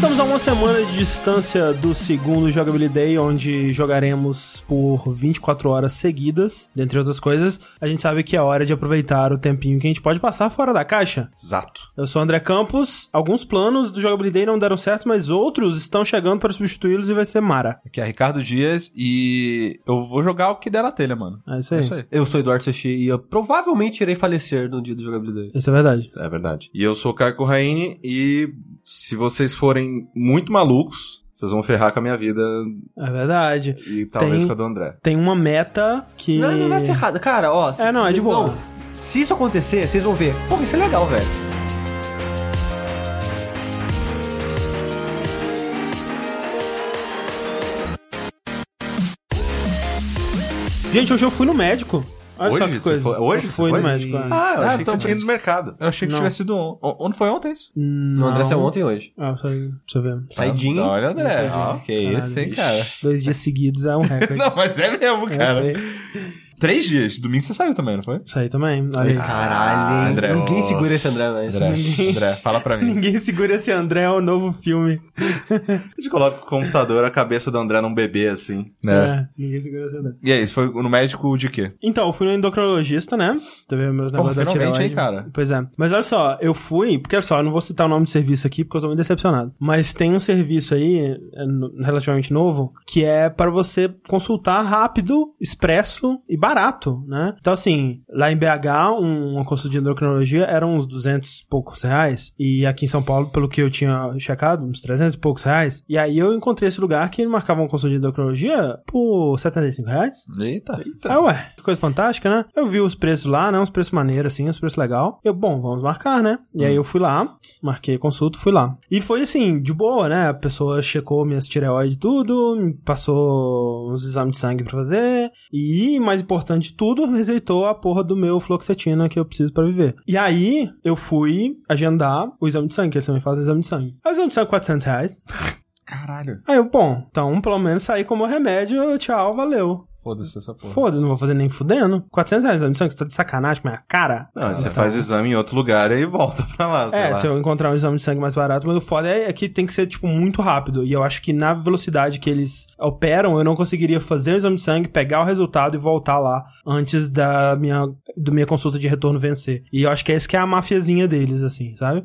Estamos a uma semana de distância do segundo Jogabilidade, onde jogaremos por 24 horas seguidas, dentre outras coisas. A gente sabe que é hora de aproveitar o tempinho que a gente pode passar fora da caixa. Exato. Eu sou o André Campos. Alguns planos do Jogabilidade não deram certo, mas outros estão chegando para substituí-los e vai ser Mara. Aqui é Ricardo Dias e eu vou jogar o que der na telha, mano. É isso aí. É isso aí. Eu sou Eduardo Sushi e eu provavelmente irei falecer no dia do jogabilidade. Isso é verdade. É verdade. E eu sou o Caio Corraine e se vocês forem muito malucos, vocês vão ferrar com a minha vida É verdade. e talvez Tem- com a do André. Tem uma meta que. Não, não, não é ferrada. Cara, ó. se- É, não, é de boa. se isso acontecer, vocês vão ver. Pô, isso é legal, velho. Gente, hoje eu fui no médico. Olha só Hoje que coisa. foi- hoje eu você fui no foi? médico. é. Ah, eu Ah, achei que então, você tinha ido no mercado. Eu achei que Não. tivesse sido on... on- Onde foi ontem isso? No André saiu Não. ontem e hoje. Ah, pra você ver. Saidinho. Olha, André. Saidinho. Ó, que Caralho. isso, hein, cara. Dois dias seguidos é um recorde. Não, mas é mesmo, Eu cara. sei. Três dias. Domingo você saiu também, não foi? Isso aí também. Olha aí. Caralho? André, Ninguém segura esse André mais. André, André, fala pra mim. Ninguém segura esse André, é o novo filme. A gente coloca o computador, a cabeça do André num bebê assim. né? É, ninguém segura esse André. E aí, você foi no médico de quê? Então, eu fui no endocrinologista, né? Vendo meus Porra, negócios da finalmente, tireoide. hein, cara? Pois é. Mas olha só, eu fui, porque olha só, eu não vou citar o nome do serviço aqui porque eu tô muito decepcionado. Mas tem um serviço aí, é, relativamente novo, que é para você consultar rápido, expresso e barato, né? Então, assim, lá em BH, um- uma consulta de endocrinologia era uns 200 e poucos reais. E aqui em São Paulo, pelo que eu tinha checado, uns 300 e poucos reais. E aí eu encontrei esse lugar que ele marcava uma consulta de endocrinologia por 75 reais. Eita. Ah, ué, que coisa fantástica, né? Eu vi os preços lá, né? Uns preços maneiros, assim, uns preços legal. Eu, bom, vamos marcar, né? E aí eu fui lá, marquei a consulta, fui lá. E foi assim, de boa, né? A pessoa checou minhas tireoide e tudo, me passou uns exames de sangue pra fazer. E, mais importante de tudo, receitou a porra do meu fluoxetina que eu preciso pra viver. E aí, eu fui agendar o exame de sangue, que eles também fazem exame de sangue. Aí o exame de sangue é 400 reais. Caralho. Aí eu, bom, então pelo menos saí como remédio, tchau, valeu. Foda-se essa porra. Foda, não vou fazer nem fudendo. 400 reais, exame de sangue, você tá de sacanagem com a minha cara? Não, aí você faz exame em outro lugar e aí volta pra lá, sei É, lá. se eu encontrar um exame de sangue mais barato, mas o foda é, é que tem que ser, tipo, muito rápido. E eu acho que na velocidade que eles operam, eu não conseguiria fazer o exame de sangue, pegar o resultado e voltar lá antes da minha, do minha consulta de retorno vencer. E eu acho que é esse que é a mafiazinha deles, assim, sabe?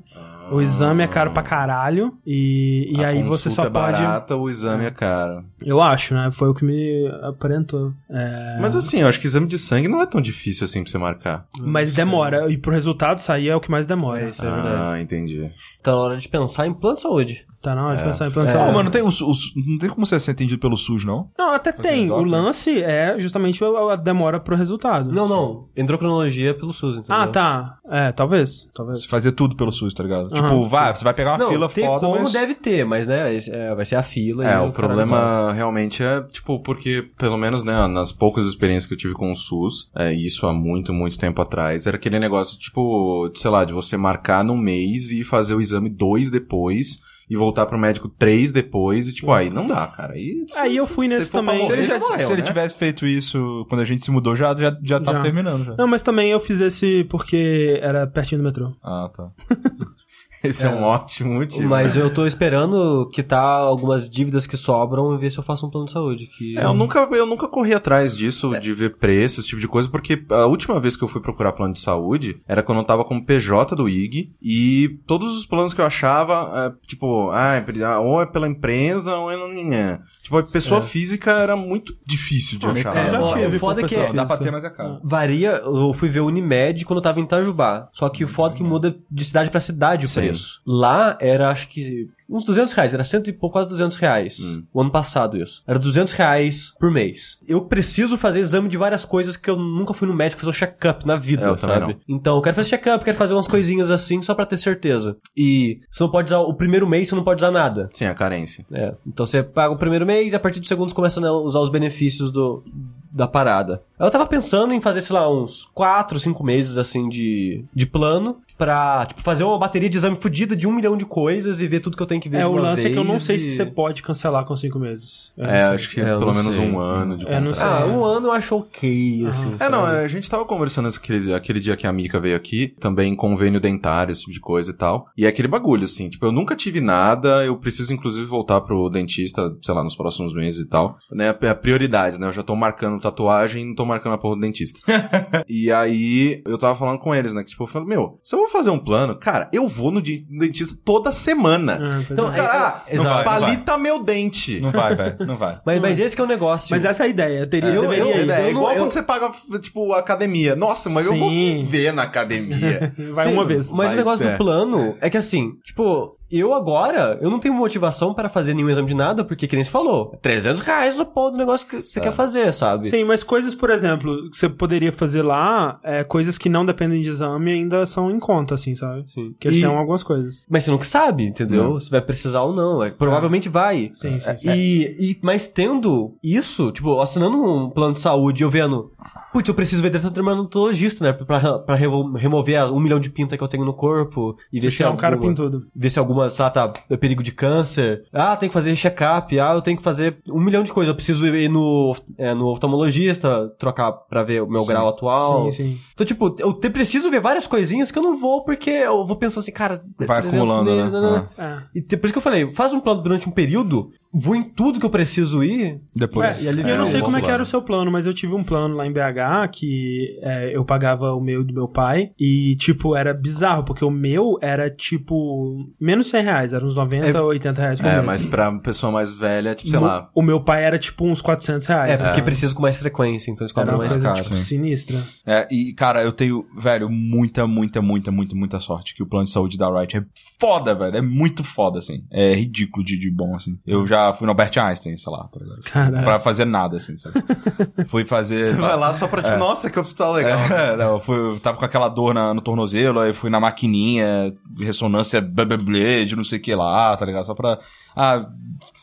O exame é caro pra caralho e, e A aí você só é pode... barata, o exame é caro. Eu acho, né? Foi o que me aparentou. É... Mas assim, eu acho que exame de sangue não é tão difícil assim pra você marcar. Mas demora. E pro resultado sair é o que mais demora. É, isso é verdade. ah, entendi. Tá na hora de pensar em plano de saúde. Tá na hora de É. pensar em plano Não, não tem, o, o- não tem como você ser atendido pelo SUS, não? Não, até Fazer tem. doc, O né? lance é justamente a a demora pro resultado. Não, não. Endocrinologia pelo SUS, entendeu? Ah, tá. É, talvez. Talvez. Você fazer tudo pelo SUS, tá ligado? Aham. Tipo, vai, você vai pegar uma Não, fila ter foda, como mas... deve ter, mas né, esse- é, vai ser a fila. e É, o caralho problema realmente é, tipo, porque, pelo menos, né, nas poucas experiências que eu tive com o SUS, é, isso há muito, muito tempo atrás, era aquele negócio, tipo, de, sei lá, de você marcar num mês e fazer o exame dois depois e voltar pro médico três depois e, tipo, aí não dá, cara. Aí, Aí eu fui nesse também. Se ele, morrer, já morreu, se ele né? tivesse feito isso quando a gente se mudou, já, já, já tava Já. terminando. Já. Não, mas também eu fiz esse porque era pertinho do metrô. Ah, tá. Esse é, um ótimo motivo. Mas eu tô esperando quitar algumas dívidas que sobram e ver se eu faço um plano de saúde. Que... É, eu nunca, eu nunca corri atrás disso, de ver preço, esse tipo de coisa, porque a última vez que eu fui procurar plano de saúde era quando eu tava como PJ do IG e todos os planos que eu achava, é, tipo, ah, é ou é pela empresa ou é no ninhã. Tipo, a pessoa física era muito difícil de achar. Eu já tive o foda com é que Dá pra ter, mas é caro. Varia, eu fui ver o Unimed quando eu tava em Itajubá. Só que o foda é que muda de cidade pra cidade o Sim. preço. Lá era, acho que, uns 200 reais. Era cento e pouco, quase 200 reais. Hum. O ano passado isso. Era 200 reais por mês. Eu preciso fazer exame de várias coisas que eu nunca fui no médico fazer um check-up na vida, É, eu sabe? Então, eu quero fazer check-up, quero fazer umas coisinhas assim só pra ter certeza. E você não pode usar, o primeiro mês você não pode usar nada. Sim, a carência. É, então você paga o primeiro mês e a partir do segundo você começa a usar os benefícios do, da parada. Eu tava pensando em fazer, sei lá, uns 4, 5 meses assim de, de plano pra, tipo, fazer uma bateria de exame fodida de um milhão de coisas e ver tudo que eu tenho que ver É, de o lance é que eu não vez sei e- se você pode cancelar com cinco meses. Eu É, sei. acho que É, pelo menos sei. um ano de É, não contrato. sei. Ah, um ano eu acho ok, assim. É, não, sabe? a gente tava conversando aquele, aquele dia que a Mika veio aqui, também convênio dentário, esse tipo de coisa e tal. E é aquele bagulho, assim, tipo, eu nunca tive nada, eu preciso inclusive voltar pro dentista, sei lá, nos próximos meses e tal. Né, a a prioridades, né? Eu já tô marcando tatuagem e não tô marcando a porra do dentista. e aí, eu tava falando com eles, né? Que tipo, eu falei, meu, se eu vou fazer um plano, cara, eu vou no dentista toda semana. Ah, Então, é. é- Cara, é- exato. vai, palita meu dente. Não vai, velho. Não vai. Mas, mas esse que é o negócio. Mas essa é a ideia. Eu teria, Eu- deveria eu- ir. É, eu não- igual eu- quando você paga, tipo, academia. Nossa, mas eu vou Sim. viver na academia. Vai Sim, uma vez. Mas Vai, o negócio é. do plano é que assim, tipo, eu agora, eu não tenho motivação para fazer nenhum exame de nada, porque que nem você falou, 300 reais o pô do negócio que você quer fazer, sabe? Sim, mas coisas, por exemplo, que você poderia fazer lá, é, coisas que não dependem de exame ainda são em conta, assim, sabe? Sim. Que eles têm algumas coisas. Mas você nunca sabe, entendeu? Se vai precisar ou não. É, provavelmente vai. Sim, sim, sim. E, e- mas tendo isso, tipo, assinando um plano de saúde e eu vendo, putz, eu preciso ver dermatologista, né? Pra, pra remover as um milhão de pinta que eu tenho no corpo e ver se é um cara pintudo. ver se alguma, sei lá, tá é perigo de câncer. Ah, tem que fazer check-up. Ah, eu tenho que fazer um milhão de coisas. Eu preciso ir no, é, no oftalmologista, trocar pra ver o meu grau atual. Sim, sim. Então, tipo, eu te- preciso ver várias coisinhas que eu não vou porque eu vou pensar assim, cara... Vai 300 acumulando, nele, né? É. E te- por isso que eu falei, faz um plano durante um período, vou em tudo que eu preciso ir. Depois. Ué, e ali eu vem não sei como é que era o seu plano, mas eu tive um plano lá em BH que é, eu pagava o meu e do meu pai e, tipo, era bizarro, porque o meu era, tipo, menos 100 reais, era uns 90 É- ou 80 reais por É, mês. mas pra pessoa mais velha, tipo, sei Mo- lá. O meu pai era, tipo, uns 400 reais. É, porque precisa com mais frequência, então eles cobram mais coisa, caro. tipo, sim. sinistra. É, e, cara, eu tenho, velho, muita, muita, muita, muita, muita sorte que o plano de saúde da Wright é foda, velho. É muito foda, assim. É ridículo de, de bom, assim. Eu já fui no Albert Einstein, sei lá, tá ligado? Caralho. Pra fazer nada, assim, sabe? fui fazer... Você vai lá só pra, tipo, nossa, que hospital legal. É, não, eu, fui, eu tava com aquela dor na- no tornozelo, aí fui na maquininha, ressonância blá, blá, blá, de não sei o que lá, tá ligado? Só pra. Ah,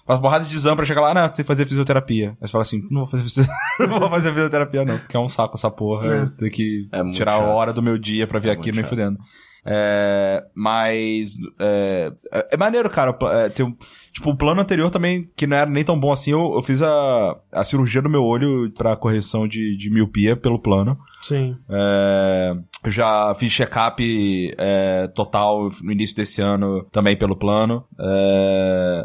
faz porrada de exame pra chegar lá, não, você tem que fazer fisioterapia. Aí você fala assim, não vou fazer fisioterapia, não vou fazer fisioterapia, não. Porque é um saco essa porra. É. Tenho que É tirar a hora do meu dia pra vir É aqui nem chato. fudendo. É, mas é, é, é maneiro, cara. É, tem um- tipo, o plano anterior também, que não era nem tão bom assim, eu, eu fiz a, a cirurgia do meu olho pra correção de, de miopia pelo plano. Sim. É, eu já fiz check-up é, total no início desse ano, também pelo plano. É,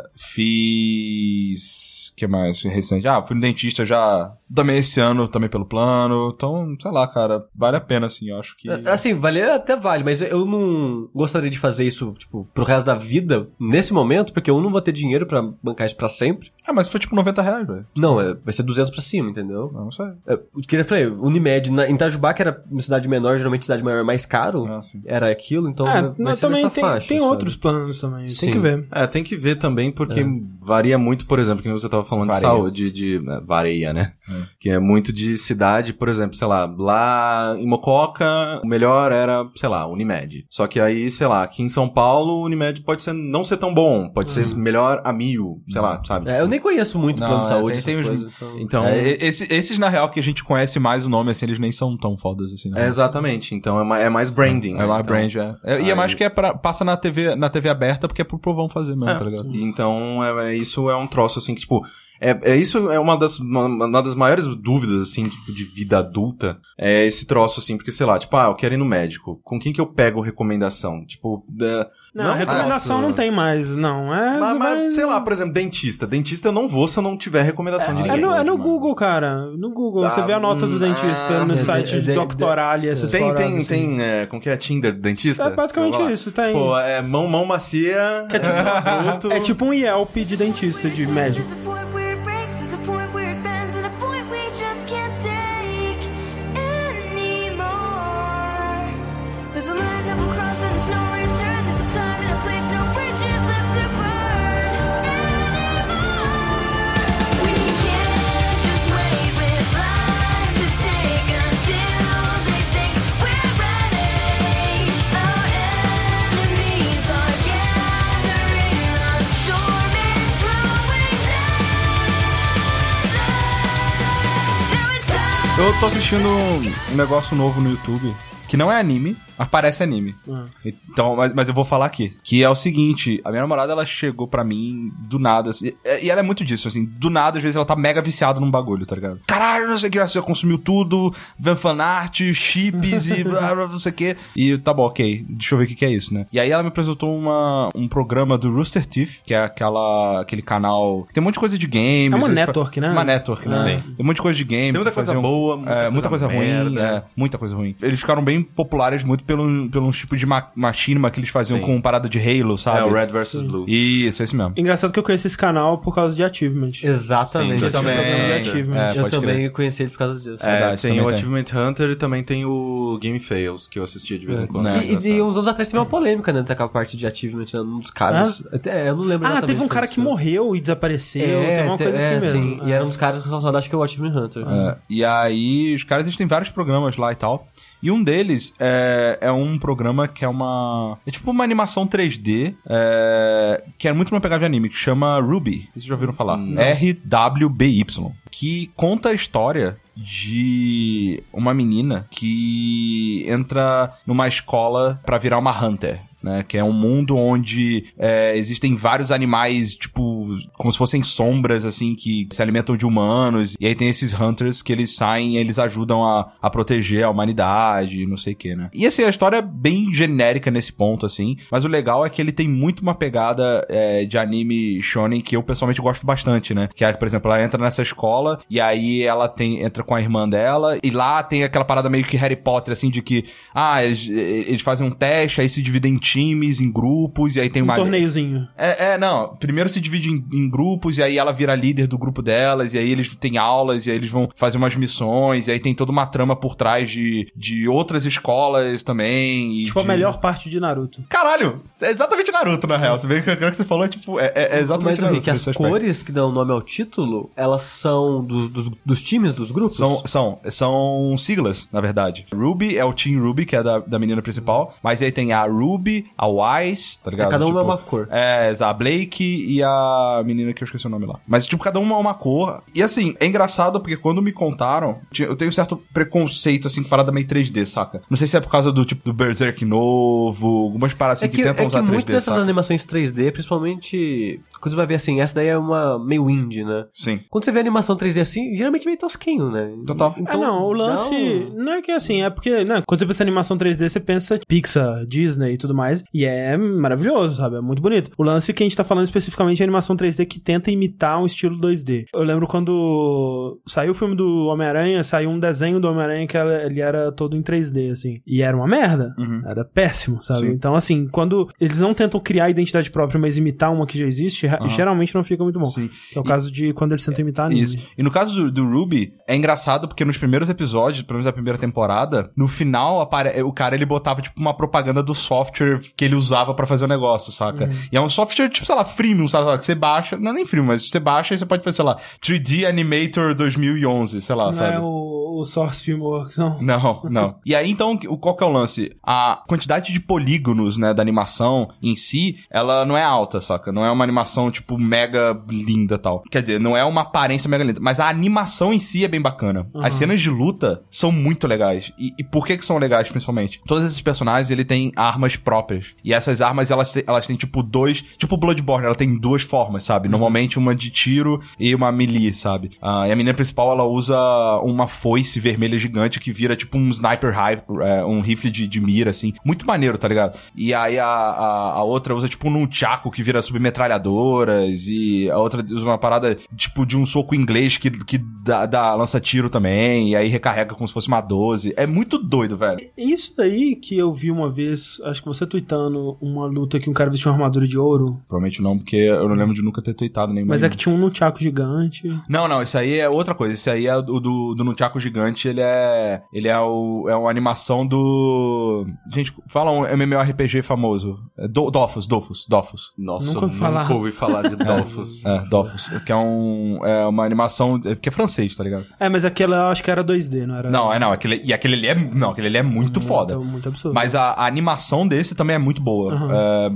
fiz. que mais? Recente. Ah, fui no dentista já também esse ano, também pelo plano. Então, sei lá, cara, vale a pena, assim, eu acho que. Assim, valer até vale, mas eu não gostaria de fazer isso, tipo, pro resto da vida, nesse momento, porque eu não vou ter dinheiro pra bancar isso pra sempre. Ah, mas foi tipo 90 reais, velho. Não, é, vai ser 200 pra cima, entendeu? Não sei. É, o que eu falei, Unimed, na, em Itajubá, que era uma cidade menor, geralmente cidade maior é mais caro, Ah, sim. era aquilo, então É, vai não, ser também nessa tem, faixa. tem outros planos também. Sim. Tem que ver. É, tem que ver também, porque varia muito, por exemplo, que você tava falando Varia. de saúde, de, é, vareia, né? Que é muito de cidade, por exemplo, sei lá, lá em Mococa, o melhor era, sei lá, Unimed. Só que aí, sei lá, aqui em São Paulo, o Unimed pode ser, não ser tão bom, pode ser melhor a mil, sei lá, sabe? É, eu nem conheço muito Não, plano de é, saúde, tem- tem essas os- coisas, então... Então, É, é, esse- esses, na real, que a gente conhece mais o nome, assim, eles nem são tão fodas, assim, né? exatamente. Então é, é mais branding. É né? mais Então- brand, é. É, E aí- é mais que é pra, passa na TV, na TV aberta, porque é pro povão fazer mesmo, É, tá ligado? Então, é, é- isso é um troço, assim, que, tipo, é, é isso é uma das, uma, uma das maiores dúvidas, assim, tipo, de vida adulta, é esse troço, assim, porque, sei lá, tipo, ah, eu quero ir no médico, com quem que eu pego recomendação? Tipo, é, Não, recomendação nossa. não tem mais, não. É, Mas, você mas, vai- sei lá, por exemplo, dentista. Dentista eu não vou se eu não tiver recomendação de É ninguém. no, é no. Google, cara. No Google. você Ah, vê a nota do hum, dentista ah, no é, site é, de é, Doctoralia, essas Tem, paradas, tem, assim. tem, é, como que é? Tinder do dentista? É basicamente isso, tem. Tipo, é mão, mão macia, Que é tipo- produto. É tipo um Yelp de dentista, de médico. Eu tô assistindo um negócio novo no YouTube, que não é anime, Mas parece anime. Ah. Então, mas, mas eu vou falar aqui. Que é o seguinte: a minha namorada, ela chegou pra mim do nada. assim, e, e ela é muito disso, assim. Do nada, às vezes, ela tá mega viciada num bagulho, tá ligado? Caralho, não sei o que, você consumiu tudo, vendo fanart, chips e blá, blá, não sei o que. E tá bom, ok. Deixa eu ver o que, que é isso, né? E aí ela me apresentou uma, um programa do Rooster Teeth, que é aquela, aquele canal que tem um monte de coisa de games. É uma network, né? Uma network, né? Sim. Tem um monte de coisa de games. Tem muita coisa boa, muita é, coisa muita coisa ruim, merda. é, muita coisa ruim. Eles ficaram bem populares muito pelo, pelo tipo de ma machinima que eles faziam Sim. com parada de Halo, sabe? É o Red vs Blue. Isso, esse mesmo. Engraçado que eu conheço esse canal por causa de Achievement. Exatamente. Sim, eu também. Achievement. É, Eu também crer. conheci ele por causa disso. É, Verdade, tem o tem. Achievement Hunter e também tem o Game Fails, que eu assistia de vez em quando. Né. É E, e, engraçado. uns anos atrás teve uma polêmica, né? Daquela parte de achievement, né, um dos caras. Até, eu não lembro Ah, teve um cara que morreu e desapareceu. É, teve uma coisa é, assim sim. mesmo. E era um dos caras responsáveis, acho que é o Achievement Hunter. É, e aí, os caras, eles têm vários programas lá e tal. E um deles é, é um programa que é uma. É tipo uma animação 3D, é, que é muito uma pegada de anime, que chama Ruby. Vocês já ouviram falar? R-W-B-Y. Que conta a história de uma menina que entra numa escola pra virar uma Hunter. Né, que é um mundo onde é, existem vários animais, tipo, como se fossem sombras, assim, que se alimentam de humanos. E aí tem esses hunters que eles saem e eles ajudam a, a proteger a humanidade, não sei o que, né? E assim, a história é bem genérica nesse ponto, assim. Mas o legal é que ele tem muito uma pegada é, de anime shonen que eu pessoalmente gosto bastante, né? Que é, por exemplo, ela entra nessa escola e aí ela tem entra com a irmã dela e lá tem aquela parada meio que Harry Potter, assim, de que, ah, eles, eles fazem um teste, aí se dividem em times, em grupos, e aí tem Um uma... torneiozinho. É, é, não. Primeiro se divide em, em grupos, e aí ela vira líder do grupo delas, e aí eles têm aulas, e aí eles vão fazer umas missões, e aí tem toda uma trama por trás de, de outras escolas também. e Tipo, a de- melhor parte de Naruto. Caralho! É exatamente Naruto, na real. Você vê que agora que você falou, é tipo, é, é exatamente Mas que as cores que dão nome ao título, elas são dos, dos, dos times, dos grupos? São, são, são siglas, na verdade. Ruby é o Team Ruby, que é da, da menina principal. Mas aí tem a Ruby, a Wise, tá ligado? cada uma Tipo, é uma cor. É, a Blake e a menina que eu esqueci o nome lá. Mas, tipo, cada uma é uma cor. E assim, é engraçado porque quando me contaram, eu tenho um certo preconceito, assim, com parada meio 3D, saca? Não sei se é por causa do tipo do Berserk novo, algumas paradas assim É que, que, tentam é que usar 3D. muito dessas saca? animações 3D, principalmente. Quando você vai ver assim, essa daí é uma meio indie, né? Sim. Quando você vê animação 3D assim, geralmente é meio tosquinho, né? Total. é, não, o lance. dá um- Não é que assim, é porque, né, quando você pensa em animação 3D, você pensa Pixar, Disney e tudo mais. E é maravilhoso, sabe? É muito bonito. O lance que a gente tá falando especificamente é animação 3D que tenta imitar um estilo 2D. Eu lembro quando saiu o filme do Homem-Aranha, saiu um desenho do Homem-Aranha que ele era todo em 3D, assim. E era uma merda. Uhum. Era péssimo, sabe? Sim. Então, assim, quando eles não tentam criar identidade própria, mas imitar uma que já existe, Aham. geralmente não fica muito bom. Sim. É o caso de quando eles tentam imitar anime. Isso. E no caso do, do Ruby, é engraçado porque nos primeiros episódios, pelo menos da primeira temporada, no final apare- o cara ele botava tipo uma propaganda do software que ele usava pra fazer o negócio, saca? E é um software tipo, sei lá, freemium, sabe? Que você baixa, não é nem freemium, mas você baixa e você pode fazer, sei lá, 3D Animator 2011, sei lá, Não sabe? é o, o Source Filmworks, não. Não, não. E aí, então, qual que é o lance? A quantidade de polígonos, né, da animação em si, ela não é alta, saca? Não é uma animação, tipo, mega linda e tal. Quer dizer, não é uma aparência mega linda, mas a animação em si é bem bacana. As cenas de luta são muito legais. E, e por que que são legais, principalmente? Todos esses personagens, ele tem armas próprias. E essas armas, elas, elas têm, tipo, dois... Tipo Bloodborne, ela tem duas formas, sabe? Normalmente uma de tiro e uma melee, sabe? Ah, e a menina principal, ela usa uma foice vermelha gigante que vira, tipo, um sniper rifle, é, um rifle de, de mira, assim. Muito maneiro, tá ligado? E aí a, a, a outra usa, tipo, um nunchaku que vira e a outra usa uma parada, tipo, de um soco inglês que, que dá, dá lança tiro também e aí recarrega como se fosse uma 12. É muito doido, velho. Isso daí que eu vi uma vez, acho que você tweetando uma luta que um cara vestiu uma armadura de ouro, Provavelmente não, porque eu não lembro de nunca ter tweetado nenhuma. mas é que tinha um nunchaku gigante. Não, não, isso aí é outra coisa. Isso aí é o do, do Nunchaku Gigante, ele é. Ele é o. É uma animação do. Gente, fala um MMORPG famoso. É Do, Dofus, Dofus, Dofus. Nossa, Nunca falar. nunca ouvi falar de Dolphus. É, Dofus. Que é um. É uma animação. é- Que é francês, tá ligado? É, mas aquela eu acho que era 2D, não era? Não, é não. Aquele, e aquele ali é. Não, aquele ali é muito foda. Muito, muito absurdo. Mas a, a animação desse também é muito boa. Aham. É,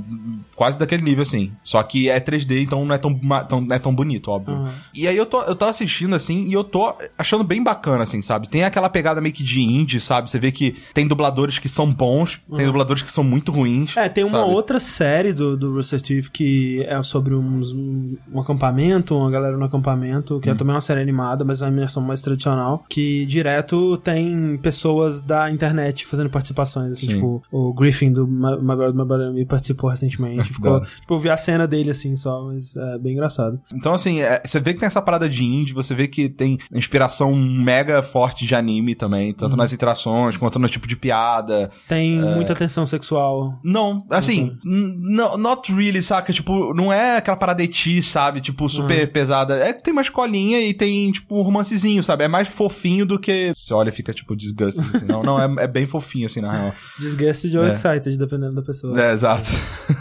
quase daquele nível, assim. Só que é 3D, então não é tão, tão, não é tão bonito, óbvio. Aham. E aí eu tô, eu tô assistindo, assim, e eu tô achando bem bacana, assim, sabe? Tem aquela pegada meio que de indie, sabe? Você vê que tem dubladores que são bons, tem dubladores que são muito ruins. É, tem uma sabe? outra série do, do Rooster Teeth que é sobre uns- um, um acampamento, uma galera no acampamento, Hum. que é também uma série animada, mas é uma animação mais tradicional, que direto tem pessoas da internet fazendo participações, assim, Sim. tipo, o Griffin do My Brother, My Brother Me participou recentemente, ficou, tipo, eu vi a cena dele, assim, só, mas é bem engraçado. Então, assim, é, você vê que tem essa parada de indie, você vê que tem inspiração mega forte de anime também, tanto nas interações quanto no tipo de piada. Tem É. muita tensão sexual. Não, assim, n- não, not really, saca? Tipo, não é aquela parada eti, sabe? Tipo, super pesada. É que tem uma escolinha e tem, tipo, um romancezinho, sabe? É mais fofinho do que. Você olha e fica, tipo, disgusting, assim. Não, não, é, é bem fofinho, assim, na real. Disgusted ou É. excited, dependendo da pessoa. É, exato.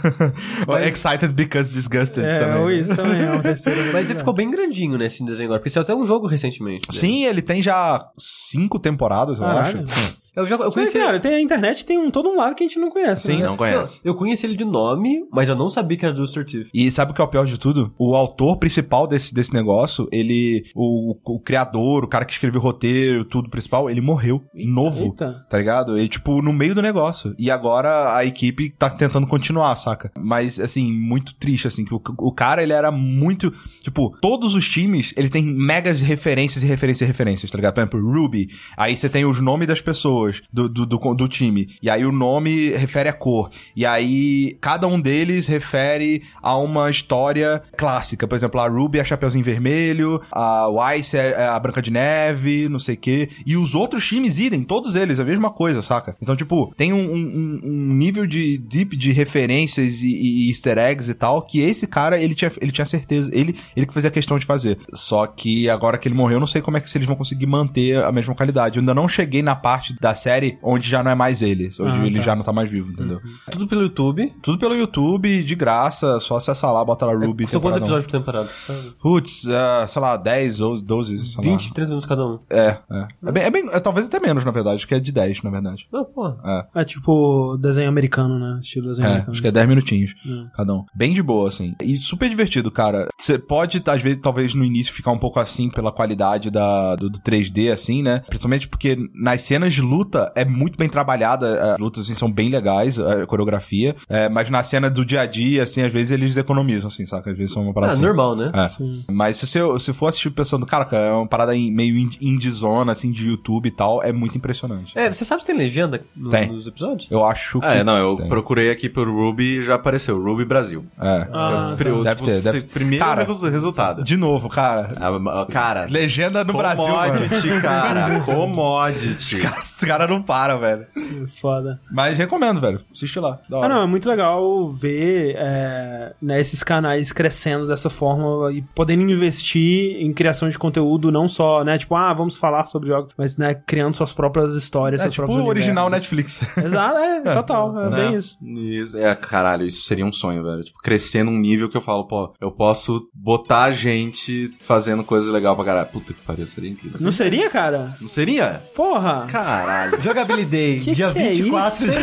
Ou Excited because disgusted É, também. ou né? isso também, é uma terceira Mas ele ficou bem grandinho nesse desenho agora, porque saiu até um jogo recentemente. né? Sim, ele tem já cinco temporadas, eu Caralho. acho. Eu, já, eu Mas, conheci cara, tem a internet tem um, todo um lado que a gente não conhece, Sim, né? Não conhece. Eu conheci ele de nome, mas eu não sabia que era do Rooster Teeth. E sabe o que é o pior de tudo? O autor principal desse, desse negócio, ele. O, o criador, o cara que escreveu o roteiro, tudo principal, ele morreu. novo. Eita. Tá ligado? E, tipo, no meio do negócio. E agora a equipe tá tentando continuar, saca? Mas, assim, muito triste, assim, que o, o cara, ele era muito. Tipo, todos os times, ele tem megas referências e referências e referências, tá ligado? Por exemplo, Ruby. Aí você tem os nomes das pessoas do, do, do, do time. E aí o nome refere a cor. E aí cada um deles refere a uma história clássica. Por exemplo, a Ruby é a Chapeuzinho Vermelho, a Weiss é é a Branca de Neve, não sei o quê. E os outros times idem, todos eles, a mesma coisa, saca? Então, tipo, tem um, um- um nível de deep de referências e, e easter eggs e tal, que esse cara, ele tinha, ele tinha certeza, ele, ele que fazia questão de fazer. Só que agora que ele morreu, eu não sei como é que se eles vão conseguir manter a mesma qualidade. Eu ainda não cheguei na parte da série onde já não é mais ele, onde Ah, ele tá. já não tá mais vivo, entendeu? Tudo pelo YouTube. Tudo pelo YouTube, de graça, só acessar lá, bota lá Ruby. São quantos episódios por temporada? Putz, é, sei lá, 10 ou 12, sei lá. 20, 30 minutos cada um. É, é. É bem, é bem- é talvez até menos, na verdade, que é de 10, na verdade. Não, porra. É. É tipo desenho americano, né? Estilo desenho É, americano. acho que é 10 minutinhos cada um. Bem de boa, assim. E super divertido, cara. Você pode, às vezes, talvez no início ficar um pouco assim pela qualidade da, do, do 3D, assim, né? Principalmente porque nas cenas de luta é muito bem trabalhada. As lutas, assim, são bem legais, a coreografia. É, mas na cena do dia a dia, assim, às vezes eles economizam, assim, saca? Às vezes são uma parada Ah, assim. normal, né? É. Mas se você se for assistir pensando, cara, cara, é uma parada em- meio in- indie-zona, assim, de YouTube e tal, é muito impressionante. É, você sabe se tem legenda no- Tem. nos episódios? Eu acho que. Ah, é, não, eu tem. procurei aqui por Ruby e já apareceu, Ruby Brasil. É. Ah, Pri- Deve tipo, ter, deve ter. Primeiro Cara, resu- resultado. De novo, cara. Ah, Cara, Legenda no Brasil. commodity, cara, commodity. Esse cara não para, velho. Foda. Mas recomendo, velho. Assiste lá. Da Ah, não, é muito legal ver é, né, esses canais crescendo dessa forma e podendo investir em criação de conteúdo, não só, né, tipo, ah, vamos falar sobre jogos, mas, né, criando suas próprias histórias, É seus tipo próprios original universos. Netflix. Exato, é, total, é, Né? bem isso. Isso, é, caralho, isso seria um sonho, velho. Tipo, crescer num nível que eu falo, pô, eu posso botar gente fazendo coisa legal pra caralho. Puta que pariu, seria incrível. Não seria, cara? Não seria? Porra! Caralho. Jogabilidade, Que dia que é 24 isso? de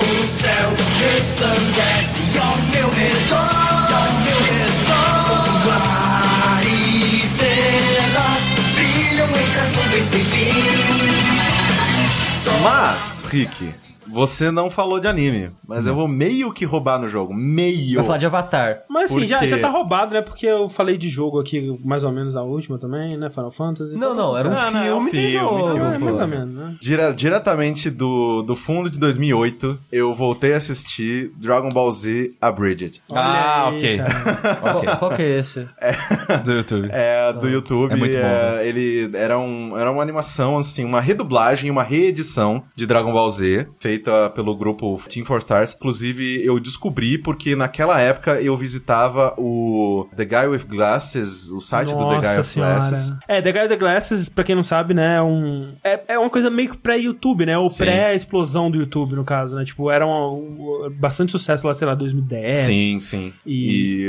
O céu resplandece ao meu redor, ao meu redor. E estrelas brilham entre as nuvens sem fim. Mas, Rick, você não falou de anime, mas eu vou meio que roubar no jogo. Meio. Vai falar de Avatar. Mas assim, já, quê? já tá roubado, né? Porque eu falei de jogo aqui, mais ou menos a última também, né? Final Fantasy. Não, não, era um Ah, não, é um filme de filme, jogo. filme, É, mais ou menos, né? Dire- diretamente do, do fundo de 2008, eu voltei a assistir Dragon Ball Z Abridged. Olha Ah, aí, ok. cara. Qual, qual que é esse? Do YouTube. É, do YouTube. É muito bom, é, Ele era, um, era uma animação, assim, uma redublagem, uma reedição de Dragon Ball Z, feita pelo grupo Team Four Stars. Inclusive, eu descobri porque naquela época eu visitava o The Guy with Glasses, o site do The Guy Nossa with senhora. Glasses. É, The Guy with the Glasses, pra quem não sabe, né, é um... É, é uma coisa meio que pré-YouTube, né? Ou pré-explosão do YouTube, no caso, né? Tipo, era um, um- bastante sucesso lá, sei lá, 2010. Sim, sim. E-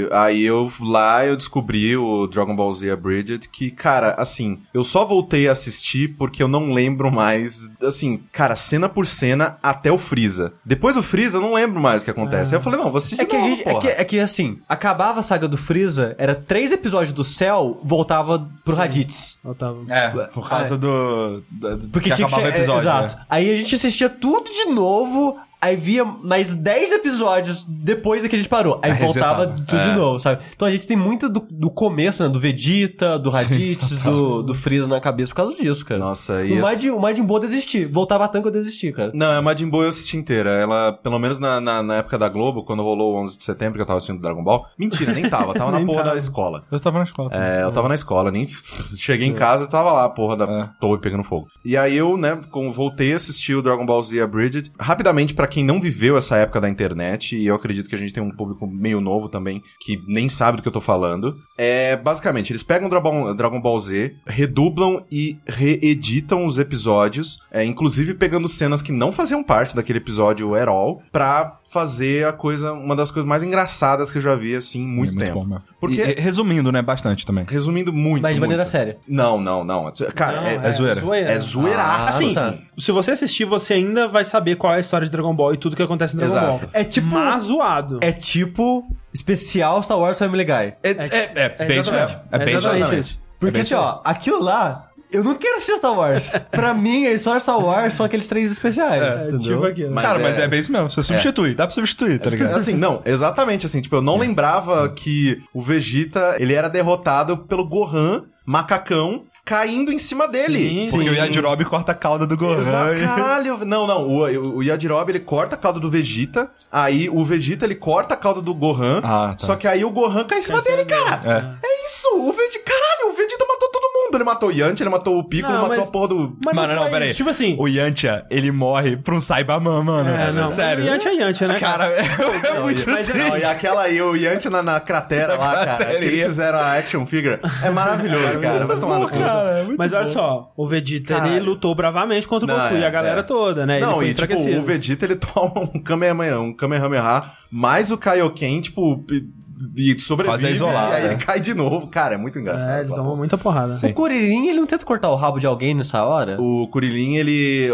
E... aí eu lá eu descobri o Dragon Ball Z Abridged, que, cara, assim, eu só voltei a assistir porque eu não lembro mais, assim, cara, cena por cena, a até o Freeza. Depois do Freeza, eu não lembro mais o que acontece. Aí eu falei, não, vou assistir de É que, a novo, gente, é, que, é que assim, acabava a saga do Freeza, era três episódios do céu, voltava pro Raditz. Otávio. É, por causa do, do- do- Porque que tinha que é, episódio. Exato. né? Aí a gente assistia tudo de novo. Aí via mais 10 episódios depois da que a gente parou. Aí Aí voltava resetava. tudo de É. novo, sabe? Então a gente tem muito do, do começo, né? Do Vegeta, do Raditz, do, do Freeza na cabeça por causa disso, cara. Nossa, e O Majin, o Majin Buu eu desisti. Voltava tanto que eu desisti, cara. Não, a Majin Buu eu assisti inteira. Ela, pelo menos na, na, na época da Globo, quando rolou o 11 de setembro, que eu tava assistindo Dragon Ball. Mentira, nem tava. Tava na porra tava. da escola. Eu tava na escola. também. É, eu tava na escola, nem cheguei em casa e tava lá, a porra da É. torre pegando fogo. E aí eu, né, como voltei a assistir o Dragon Ball Z Abridged. Rapidamente, pra quem não viveu essa época da internet, e eu acredito que a gente tem um público meio novo também, que nem sabe do que eu tô falando, é, basicamente, eles pegam Dragon, Ball Z, redublam e reeditam os episódios, é, inclusive pegando cenas que não faziam parte daquele episódio at all, pra fazer a coisa, uma das coisas mais engraçadas que eu já vi, assim, em muito, É muito tempo. bom. Porque- E, e, resumindo, né, bastante também. Resumindo muito. Mas de maneira muito. séria. Não, não, não. Cara, Não, é, é zoeira. é zoeiraça. Assim, tá. se você assistir, você ainda vai saber qual é a história de Dragon Ball e tudo que acontece em Dragon Exato. Ball. É tipo. Mas zoado. É tipo especial Star Wars Family Guy. É, é, é, bem isso exatamente. mesmo. É bem isso exatamente mesmo. isso. Porque bem assim, ó, aquilo lá. Eu não quero assistir Star Wars. pra mim, a história Star Wars são aqueles três especiais. É, entendeu? tipo aquilo. Mas Cara, é- mas é bem isso mesmo. Você substitui. Dá pra substituir, tá ligado? Assim, não, exatamente assim. Tipo, eu não lembrava que o Vegeta, ele era derrotado pelo Gohan, macacão, caindo em cima dele. Sim, Porque o Yajirobe corta a cauda do Gohan. Exato, caralho. Não, não. O, o Yajirobe, ele corta a cauda do Vegeta. Aí o Vegeta, ele corta a cauda do Gohan. Ah, tá. Só que aí o Gohan cai em cima dele, cara. É. isso. O Vegeta, caralho, o Vegeta matou todo mundo. Ele matou o Yanti, ele matou o Piccolo, Não, ele matou mas- a porra do... Mas Mano, não, peraí. isso. Tipo assim... O Yantia, ele morre pra um Saibaman, mano. É, não. Sério. Yanti é Yanti, né, Cara, é, é muito mas é- triste. Não, e aquela aí, o Yanti na, na cratera lá, cara, que eles fizeram a action figure. É maravilhoso, cara. Vai tomar no cu. cara, é muito Mas olha bom. só, o Vegeta ele Caralho. lutou bravamente contra o Não, Goku é, e a galera é. toda, né? Não, ele e foi tipo, enfraquecido. o Vegeta ele toma um Kamehameha, um Kamehameha, mais o Kaioken, tipo, e e sobrevive, Quase isolado, e aí é. ele cai de novo. Cara, é muito engraçado. É, ele lá. tomou muita porrada. O Kuririn, ele não tenta cortar o rabo de alguém nessa hora? O Kuririn, ele...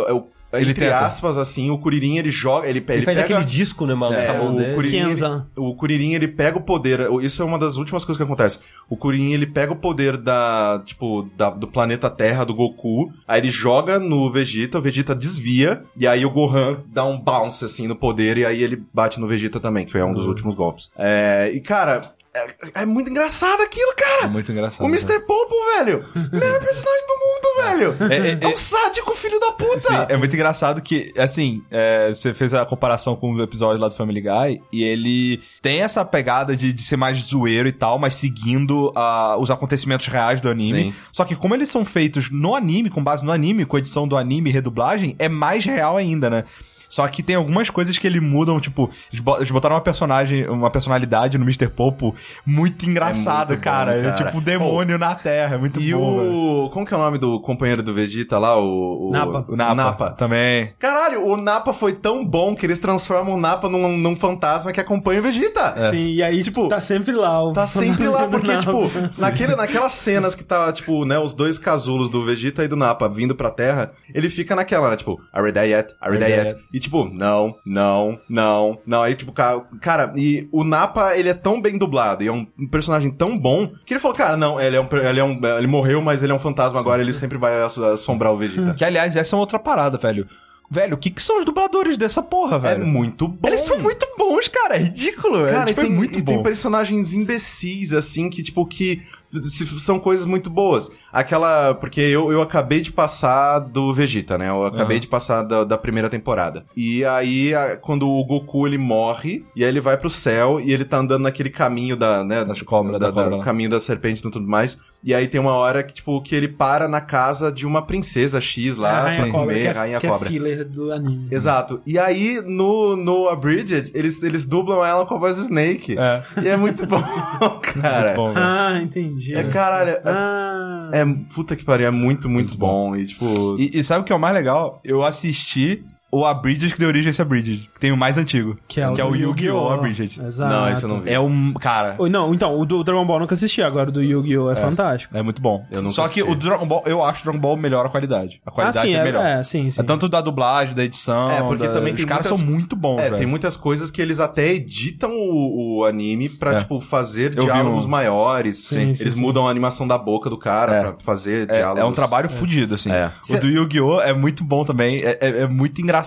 é Ele entre tenta. aspas, assim, o Kuririn, ele joga... Ele, Ele, ele faz pega... aquele disco, né, mano, É, o dele. Kuririn, ele, o Kuririn, ele pega o poder. Isso é uma das últimas coisas que acontece. O Kuririn, ele pega o poder da, tipo, da- do planeta Terra, do Goku. Aí ele joga no Vegeta, o Vegeta desvia. E aí o Gohan dá um bounce, assim, no poder. E aí ele bate no Vegeta também, que foi um dos últimos golpes. É, e, cara, é, é muito engraçado aquilo, É cara. muito engraçado. O Mr. Popo, velho. Melhor personagem do mundo, velho. É, é, É um sádico filho da puta. Sim, é muito engraçado que, assim, é, você fez a comparação com o episódio lá do Family Guy e ele tem essa pegada de, de ser mais zoeiro e tal, mas seguindo ah, os acontecimentos reais do anime. Sim. Só que como eles são feitos no anime, com base no anime, com edição do anime e redublagem, é mais real ainda, né? Só que tem algumas coisas que eles mudam, tipo, eles bo- eles botaram uma personagem, uma personalidade no Mr. Popo muito engraçado, muito bom, cara. Ele é cara. tipo um demônio na Terra, é muito E bom. velho. o. Como que é o nome do companheiro do Vegeta lá? O. o Napa. O Napa, também. Caralho, o Napa foi tão bom que eles transformam o Napa num, num fantasma que acompanha o Vegeta. Sim, e aí, Tipo, tá sempre lá. O... Tá sempre lá, porque, tipo, naquele, naquelas cenas que tá, tipo, né, os dois casulos do Vegeta e do Napa vindo pra Terra, ele fica naquela, né, tipo, are we there yet? Are we there Are we yet? E, tipo, não, não, não, não. Aí, tipo, ca- cara, e o Napa, ele é tão bem dublado e é um personagem tão bom que ele falou, cara, não, ele é um, ele é um, ele morreu, mas ele é um fantasma agora, ele sempre vai ass- assombrar o Vegeta. Que, aliás, essa é outra parada, velho. Velho, o que, que são os dubladores dessa porra, É velho? muito bom. Eles são muito bons, cara. É ridículo. Cara, é, tipo, e tem, é muito bom. tem personagens imbecis, assim, que, tipo, que são coisas muito boas. Aquela. Porque eu, eu acabei de passar do Vegeta, né? Eu acabei Aham. de passar da, da primeira temporada. E aí, a- quando o Goku ele morre, e aí ele vai pro céu, e ele tá andando naquele caminho da. né, Das cobras, da, da cobra, da- né? caminho da serpente e tudo mais. E aí tem uma hora que, tipo, que ele para na casa de uma princesa X A lá, Rainha Cobra, comer, que é, Rainha que Cobra. é filler do anime. Exato. E aí, no, no Abridged, eles, eles dublam ela com a voz do Snake. É. E é muito bom, cara. Muito bom. Ah, entendi. É, caralho, é, Ah, é- puta que pariu, é muito, muito, bom. E, tipo, E, e sabe o que é o mais legal? Eu assisti o Abridged que deu origem a esse Abridged. Que tem o mais antigo. Que é o, do Yu-Gi-Oh! Abridged. Exato. Não, esse eu não vi. É um. Cara. Ou Não, então, o do Dragon Ball eu nunca assisti, agora o do Yu-Gi-Oh! É, fantástico. É muito bom. Eu nunca Só que assisti. o Dragon Ball, eu acho o Dragon Ball melhor a qualidade. A qualidade ah, sim, é, é, melhor. é, sim, sim. É tanto da dublagem, da edição. É, porque da- também Os tem caras muitas- são muito bons, É, velho. tem muitas coisas que eles até editam o, o anime pra, É. tipo, fazer Eu diálogos um- maiores. Sim, sim, eles sim. mudam a animação da boca do cara É. pra fazer É, diálogos. é um trabalho fudido, assim. É. O do Yu-Gi-Oh! é muito bom também. É, é- é muito engraçado.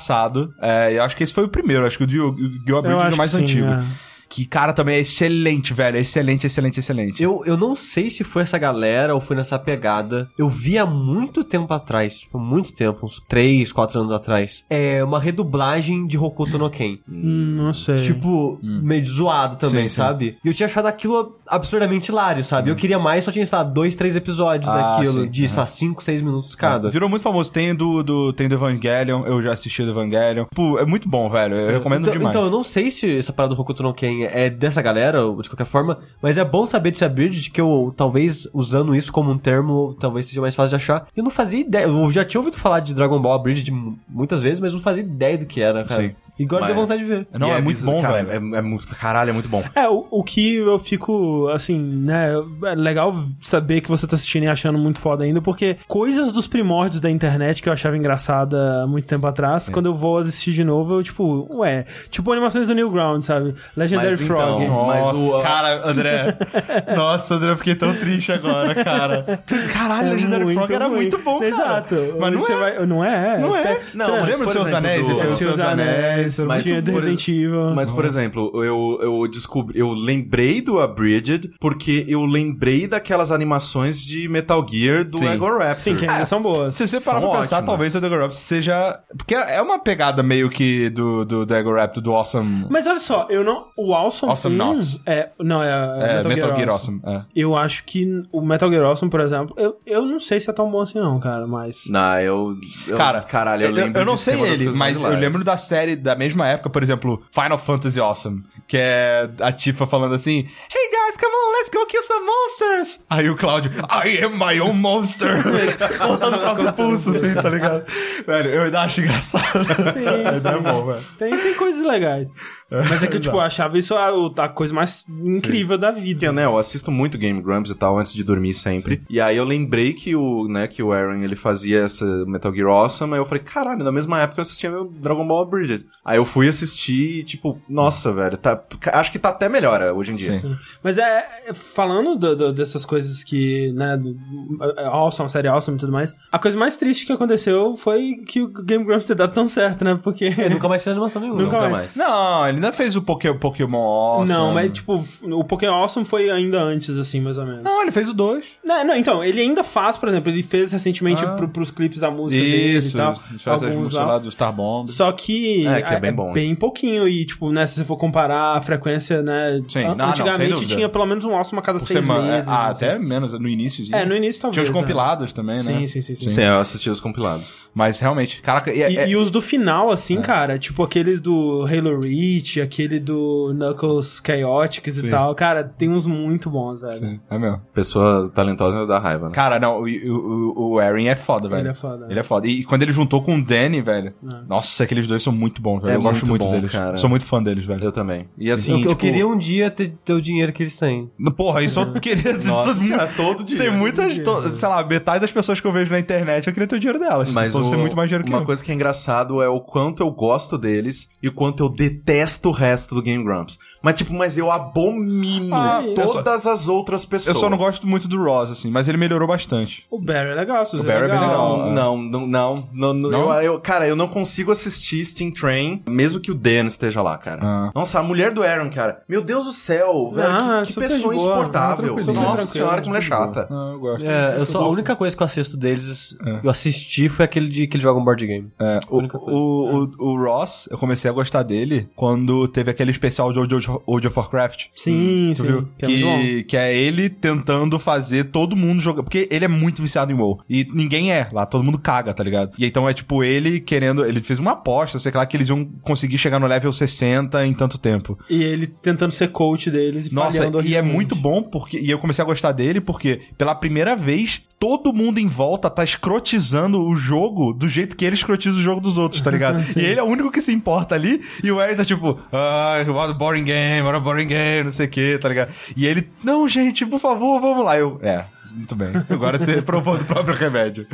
É, eu acho que esse foi o primeiro. Acho que o! Eu Abridged é o mais sim, antigo. é. Que, cara, também é excelente, velho. É excelente, excelente, excelente. Eu, eu não sei se foi essa galera ou foi nessa pegada. Eu vi há muito tempo atrás, tipo, muito tempo, uns 3, 4 anos atrás. É uma redublagem de Hokuto no Ken. Hum, não sei. Tipo, meio zoado também, Sim, sim. sabe? E eu tinha achado aquilo absurdamente hilário, sabe? Eu queria mais, só tinha, sei lá, dois, três episódios Ah, daquilo, sim. de, sei lá, 5, 6 minutos cada. Virou muito famoso. Tem do, do, tem do Evangelion, eu já assisti do Evangelion. Pô, é muito bom, velho. Eu recomendo então, demais. Então, eu não sei se essa parada do Hokuto no Ken é dessa galera, de qualquer forma, mas é bom saber desse Abridged que eu, talvez, usando isso como um termo, talvez seja mais fácil de achar. Eu não fazia ideia, eu já tinha ouvido falar de Dragon Ball Abridged mu- muitas vezes, mas não fazia ideia do que era, cara. Sim. E agora Mas- deu vontade de ver. Não, E é, muito bom, cara, velho. É, é muito, caralho, é muito bom. É, o, o que eu fico, assim, né, é legal saber que você tá assistindo e achando muito foda ainda, porque coisas dos primórdios da internet que eu achava engraçada há muito tempo atrás, quando eu vou assistir de novo, eu, tipo, ué, tipo animações do Newground, sabe? Legendary Mas então, Frog. Mas Nossa, o- cara, André. Nossa, André, eu fiquei tão triste agora, cara. Caralho, É Legendary muito Frog era ruim. muito bom, cara. Exato. Mas não é. vai- não é. Não é. Não, sei lá, mas, lembra dos Seus Anéis? do- Seus Anéis, Mas, tinha do por Resident Evil. Mas, por exemplo, eu, eu descobri, eu lembrei do Abridged porque eu lembrei daquelas animações de Metal Gear do Sim. Ego Raptor. Sim, que ainda são boas. Se você parar São pra pensar, ótimas. talvez o Dragon Raptor seja... Porque é uma pegada meio que do, do, do Ego Raptor, do Awesome... Mas olha só, eu não. O Awesome, Awesome 1 Knots. É, não, é, É, Metal, Gear Awesome. é. Eu acho que o Metal Gear Awesome, por exemplo, eu, eu não sei se é tão bom assim, não, cara, mas. Não, eu, eu- Cara, caralho, eu lembro eu não sei ele, mas eu lembro da série da mesma época, por exemplo, Final Fantasy Awesome, que é a Tifa falando assim, Hey guys, let's go kill some monsters! Aí o Cláudio, I am my own monster! Voltando o próprio pulso, assim, tá ligado? Velho, eu ainda acho engraçado. Sim, Mas é sim. bom, velho. Tem, tem coisas legais. Mas é que, tipo, eu achava isso a, a coisa mais incrível da vida. Porque, né, eu assisto muito Game Grumps e tal antes de dormir sempre. E aí eu lembrei que o, né, que o Aaron, ele fazia essa Metal Gear Awesome, aí eu falei, caralho, na mesma época eu assistia meu Dragon Ball Bridget. Aí eu fui assistir e, tipo, nossa, velho, tá, acho que tá até melhor é, hoje em dia. Sim. Mas é, é, falando do- do- dessas coisas que, né, do é, Awesome, a série Awesome e tudo mais, a coisa mais triste que aconteceu foi que o Game Grumps ter dado tão certo, né? Porque. Eu nunca mais fiz animação nenhuma. Nunca Nunca mais. mais. Não, ele ainda fez o Poké- Pokémon Awesome. Não, mas tipo, o Pokémon Awesome foi ainda antes, assim, mais ou menos. Não, ele fez o 2. Não, não, então, ele ainda faz, por exemplo, ele fez recentemente Ah. pro, pros clipes da música dele e Isso, tal. ele faz as alguns músicas lá. do Star Bomb. Só que É, que é bem bom, bem pouquinho e, tipo, né, se você for comparar a frequência, né, Sim, an- não, não, antigamente dúvida. tinha pelo menos um Awesome a cada Por seis semana. meses. É, ah, assim. até menos, no início. É, no início talvez. Tinha os né? compilados também, né? Sim, sim, sim, sim. Sim, eu assisti os compilados. Mas realmente, caraca, e, E, é- e os do final, assim, cara, tipo aquele do Halo Reach, aquele do Knuckles Chaotix Sim. e tal, cara, tem uns muito bons, velho. Sim, é mesmo. Pessoa talentosa dá raiva, né? Cara, não, o, o, o Aaron é foda, velho. Ele é foda. Ele é foda. E quando ele juntou com o Danny, velho. Nossa, aqueles dois são muito bons, velho. É eu gosto muito muito bom, deles. cara. Sou muito fã deles, velho. Eu também. E assim, Eu, eu tipo, queria um dia ter, ter o dinheiro que eles têm. Porra, isso eu queria. Nossa, isso- é todo dia. Tem muitas, to- sei lá, metade das pessoas que eu vejo na internet, eu queria ter o dinheiro delas. Mas Então, o, ser muito mais dinheiro que uma eu. coisa que é engraçado é o quanto eu gosto deles e o quanto eu detesto o resto do Game Grumps. Mas, tipo, mas eu abomino Ah, todas as outras pessoas. Eu só não gosto muito do Ross, assim, mas ele melhorou bastante. O Barry é legal, Suzy, O Barry é bem legal. Não, não, não, não, não, não? Eu, eu- cara, eu não consigo assistir Steam Train, mesmo que o Dan esteja lá, cara. Ah. Nossa, a mulher do Aaron, cara. Meu Deus do céu, velho, Ah, que, que pessoa insuportável. tranquilo, Nossa senhora, que mulher chata. Ah, eu gosto. É, eu só, a única coisa que eu assisto deles, eu assisti, foi aquele de que eles jogam board game. É, o, única coisa. o, o, o Ross, eu comecei a gostar dele quando teve aquele especial de World of, Warcraft. Sim, Tu sim. viu? Que é muito bom. Que, que é ele tentando fazer todo mundo jogar. Porque ele é muito viciado em WoW. E ninguém é lá, todo mundo caga, tá ligado? E então é tipo ele querendo. Ele fez uma aposta, sei lá, que eles iam conseguir chegar no level 60 em tanto tempo. E ele tentando ser coach deles e Nossa, falhando e é horrivelmente. Muito bom porque. E eu comecei a gostar dele porque, pela primeira vez, todo mundo em volta tá escrotizando o jogo do jeito que ele escrotiza o jogo dos outros, tá ligado? e ele é o único que se importa ali, e o Eric tá tipo, ah, what a boring game, what a boring game, não sei o que, tá ligado? E ele, não, gente, por favor, vamos lá. Eu, é, muito bem. Agora você provou do próprio remédio.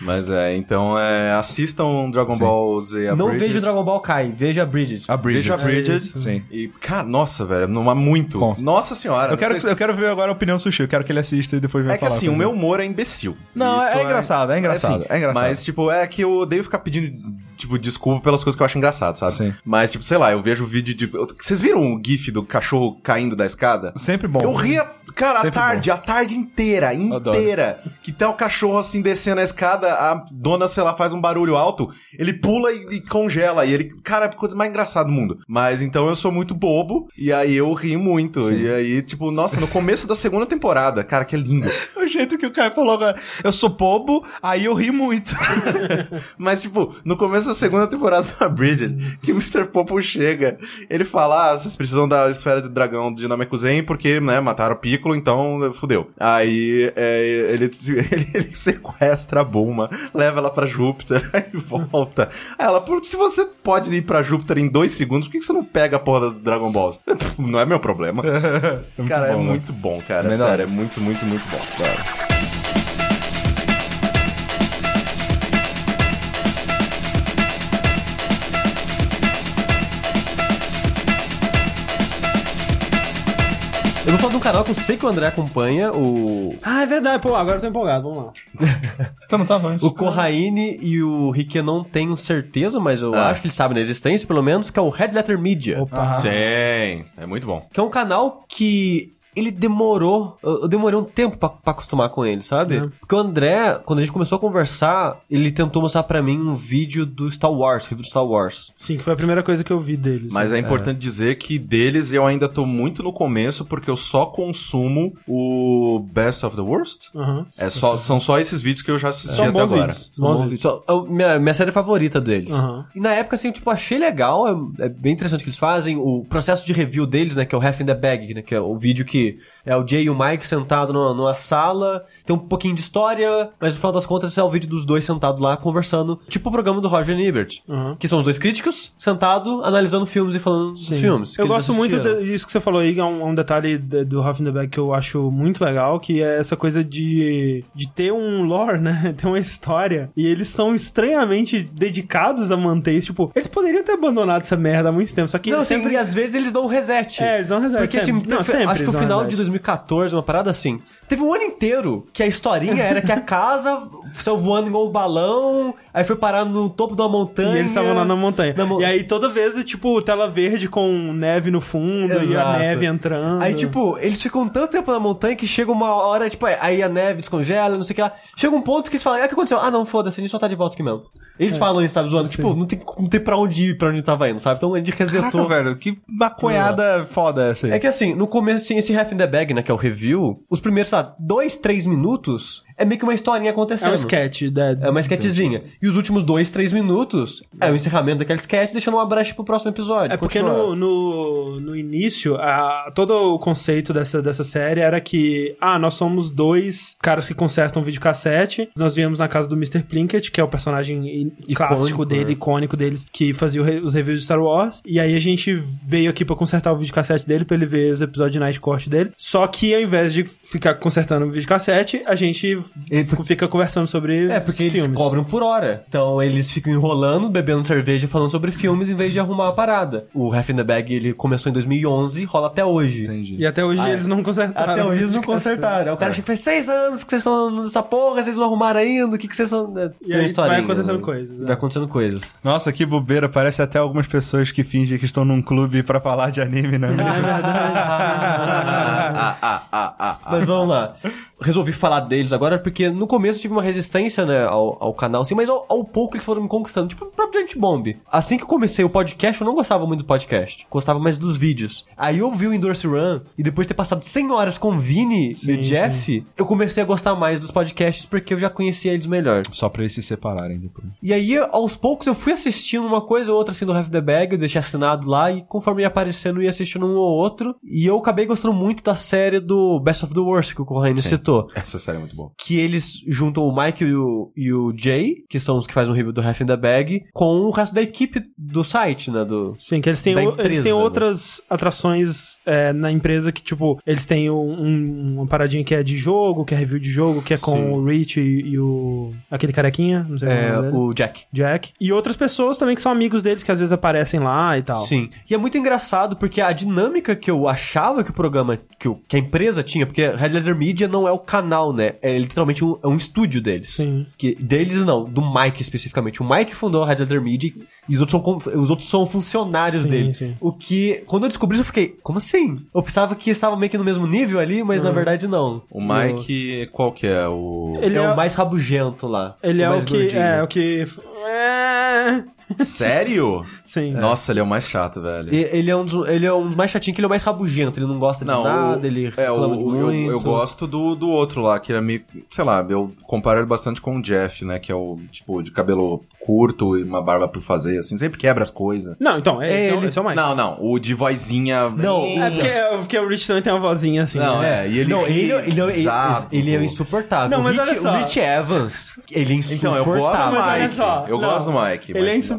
Mas é, então é, assistam Dragon Ball Z. Não Abridged. veja o Dragon Ball Kai, veja a Bridget. A Bridget. Veja Bridget. Sim. E, cara, nossa, velho, não há muito. Com- Nossa senhora. Eu quero, você- eu quero ver agora a opinião sushi. Eu quero que ele assista e depois venha É que assim, o meu humor é imbecil. Não, Isso é engraçado, é engraçado, é engraçado. Mas, tipo, é que eu odeio ficar pedindo, tipo, desculpa pelas coisas que eu acho engraçado, sabe? Sim. Mas, tipo, sei lá, eu vejo vídeo de... Vocês viram o gif do cachorro caindo da escada? Sempre bom. Eu ria, cara, a Sempre tarde, a tarde inteira, inteira. Que tá o cachorro assim descendo a escada, a dona, sei lá, faz um barulho alto, ele pula e, e congela. E ele, cara, é a coisa mais engraçada do mundo. Mas então eu sou muito bobo, e aí eu ri muito. E aí, tipo, nossa, no começo da segunda temporada, cara, que é lindo. O jeito que o Caio falou agora. Eu sou bobo, aí eu ri muito. Mas, tipo, no começo da segunda temporada da Bridget, que o Mr. Popo chega, ele fala: Ah, vocês precisam da esfera do dragão de Namekuzen porque, né, mataram o Piccolo, então fudeu. Aí é, ele, ele, ele sequestra a Bulma, leva ela pra Júpiter, aí volta. Aí ela, "Pô, se você pode ir pra Júpiter em dois segundos, por que você não pega a porra das Dragon Balls? Não é meu problema. muito cara, é bom, né? muito bom, cara. Melhor. Sério, é muito, muito, muito bom. Eu vou falar de um canal que eu sei que o André acompanha, o, Ah, é verdade. Pô, agora eu tô empolgado. Vamos lá. Então não tava antes. o Corraine e o Rick eu não tenho certeza, mas eu acho que eles sabem da existência, pelo menos, que é o Red Letter Media. Opa. Sim, é muito bom. Que é um canal que ele demorou. Eu eu demorei um tempo pra, pra acostumar com ele, sabe? É. Porque o André, quando a gente começou a conversar, ele tentou mostrar pra mim um vídeo do Star Wars, review do Star Wars. Sim, que foi a primeira coisa que eu vi deles. Mas é importante dizer que deles eu ainda tô muito no começo, porque eu só consumo o Best of the Worst. Aham. É só, são só esses vídeos que eu já assisti São até bons agora. vídeos. Bons Bom, vídeos. só- é o- minha, minha série favorita deles. Aham. E na época, assim, tipo, achei legal, é, é bem interessante o que eles fazem. O processo de review deles, né, que é o Half in the Bag, né, que é o vídeo que see é o Jay e o Mike sentado numa, numa sala, tem um pouquinho de história, mas no final das contas é o vídeo dos dois sentados lá conversando, tipo o programa do Roger Ebert. Aham. Que são os dois críticos sentados analisando filmes e falando dos Sim. filmes. que Eu gosto muito disso que você falou aí, é um, é um detalhe de- do Half in the Bag que eu acho muito legal, que é essa coisa de, de ter um lore, né? Ter uma história. E eles são estranhamente dedicados a manter isso. Tipo, eles poderiam ter abandonado essa merda há muito tempo, só que Não, assim, sempre... e às vezes eles dão um reset. É, eles dão reset, Porque, assim, sempre. Não, teve- sempre acho que o final de 2014, uma parada assim. Teve um ano inteiro que a historinha era que a casa saiu voando igual um balão, aí foi parar no topo de uma montanha. E eles estavam lá na montanha. Na mo- E aí toda vez é tipo tela verde com neve no fundo e a Exato. neve entrando. Aí, tipo, eles ficam tanto tempo na montanha que chega uma hora, tipo, aí a neve descongela, não sei o que lá. Chega um ponto que eles falam, ah, o que aconteceu? Ah, não, foda-se, a gente só tá de volta aqui mesmo. Eles falam isso, sabe, zoando. Tipo, não tem, não tem pra onde ir, pra onde tava indo, sabe? Então a gente resetou. Caraca, velho, que maconhada foda essa aí. É que assim, no começo, assim, esse Half in the Bag, né, que é o review, os primeiros, sabe, dois, três minutos é meio que uma historinha é acontecendo. um sketch. Da... É uma sketchzinha. E os últimos dois, três minutos é o encerramento daquele sketch, deixando uma brecha pro próximo episódio. É porque no, no, no início, a, todo o conceito dessa, dessa série era que, ah, nós somos dois caras que consertam videocassete. Nós viemos na casa do Mr. Plinkett, que é o personagem i- clássico dele, né? icônico deles, que fazia re- os reviews de Star Wars. E aí a gente veio aqui pra consertar o videocassete dele, pra ele ver os episódios de Night Court dele. Só que ao invés de ficar consertando o videocassete, a gente Ele- fica conversando sobre É, porque eles filmes. cobram por hora. Então eles ficam enrolando, bebendo cerveja, falando sobre filmes em vez de arrumar a parada. O Half in the Bag, ele começou em 2011 rola até hoje. Entendi. E até hoje Ah, é. eles não consertaram. Até hoje eles não consertaram. Aí o cara chega e faz seis anos que vocês estão nessa porra, vocês não arrumaram ainda, o que, que vocês estão. É, tem uma aí vai acontecendo né? coisas, Vai é. acontecendo coisas. Nossa, que bobeira. Parece até algumas pessoas que fingem que estão num clube pra falar de anime, né? Ah, ah, ah. Mas vamos lá. Resolvi falar deles agora porque no começo eu tive uma resistência, né, ao, ao canal, assim, mas ao, ao pouco eles foram me conquistando. Tipo o próprio Giant Bomb. Assim que eu comecei o podcast, eu não gostava muito do podcast. Gostava mais dos vídeos. Aí eu vi o Endurance Run e depois de ter passado 100 horas com o Vini e Sim, o Jeff, eu comecei a gostar mais dos podcasts porque eu já conhecia eles melhor. Só pra eles se separarem depois. E aí, aos poucos, eu fui assistindo uma coisa ou outra assim do Half the Bag, eu deixei assinado lá, e conforme ia aparecendo, eu ia assistindo um ou outro. E eu acabei gostando muito da série do Best of the Worst, que o Corraine citou. Essa série é muito boa. Que eles juntam o Mike e o, e o Jay, que são os que fazem o review do Half in the Bag, com o resto da equipe do site, né? Do... Sim, que eles têm, o- eles têm né? outras atrações é, na empresa que, tipo, eles têm um- um- uma paradinha que é de jogo, que é review de jogo, que é com Sim. o Rich e, e o. aquele carequinha, não sei É, o nome dele. o Jack. Jack. E outras pessoas também que são amigos deles, que às vezes aparecem lá e tal. Sim. E é muito engraçado porque a dinâmica que eu achava que o programa, que, o- que a empresa tinha, porque Red Letter Media não é o canal, né? É literalmente um, é um estúdio deles. Sim. Que, deles não, do Mike especificamente. O Mike fundou a Red Letter Media e os outros são, os outros são funcionários Sim, dele. sim. O que, quando eu descobri isso, eu fiquei, como assim? Eu pensava que estava meio que no mesmo nível ali, mas na verdade não. O Mike, qual que é? O. Ele é, é, o mais rabugento lá. ele é o mais que. gordinho. É, o que. É... Sério? Sim. Nossa, ele é o mais chato, velho. E- Ele é, um dos, ele é um dos mais chatinhos, que ele é o mais rabugento. Ele não gosta de Não, nada, o- ele é, reclama o, de o- eu, muito. eu gosto do, do outro lá, que é meio. Sei lá, eu comparo ele bastante com o Jeff, né? Que é o, tipo, de cabelo curto e uma barba por fazer, assim, sempre quebra as coisas. Não, então, é, esse, é, o- Ele- esse é o Mike. Não, não, o de vozinha. Não, É porque, é porque o Rich também tem uma vozinha assim. Não, né? é, e ele não, ele, ele, ele, bizarro. ele é insuportável. Não, mas Rich, olha só. o Rich Evans, ele é Então, eu insuportável. gosto do Mike. eu não, gosto do Mike. Ele é insuportável,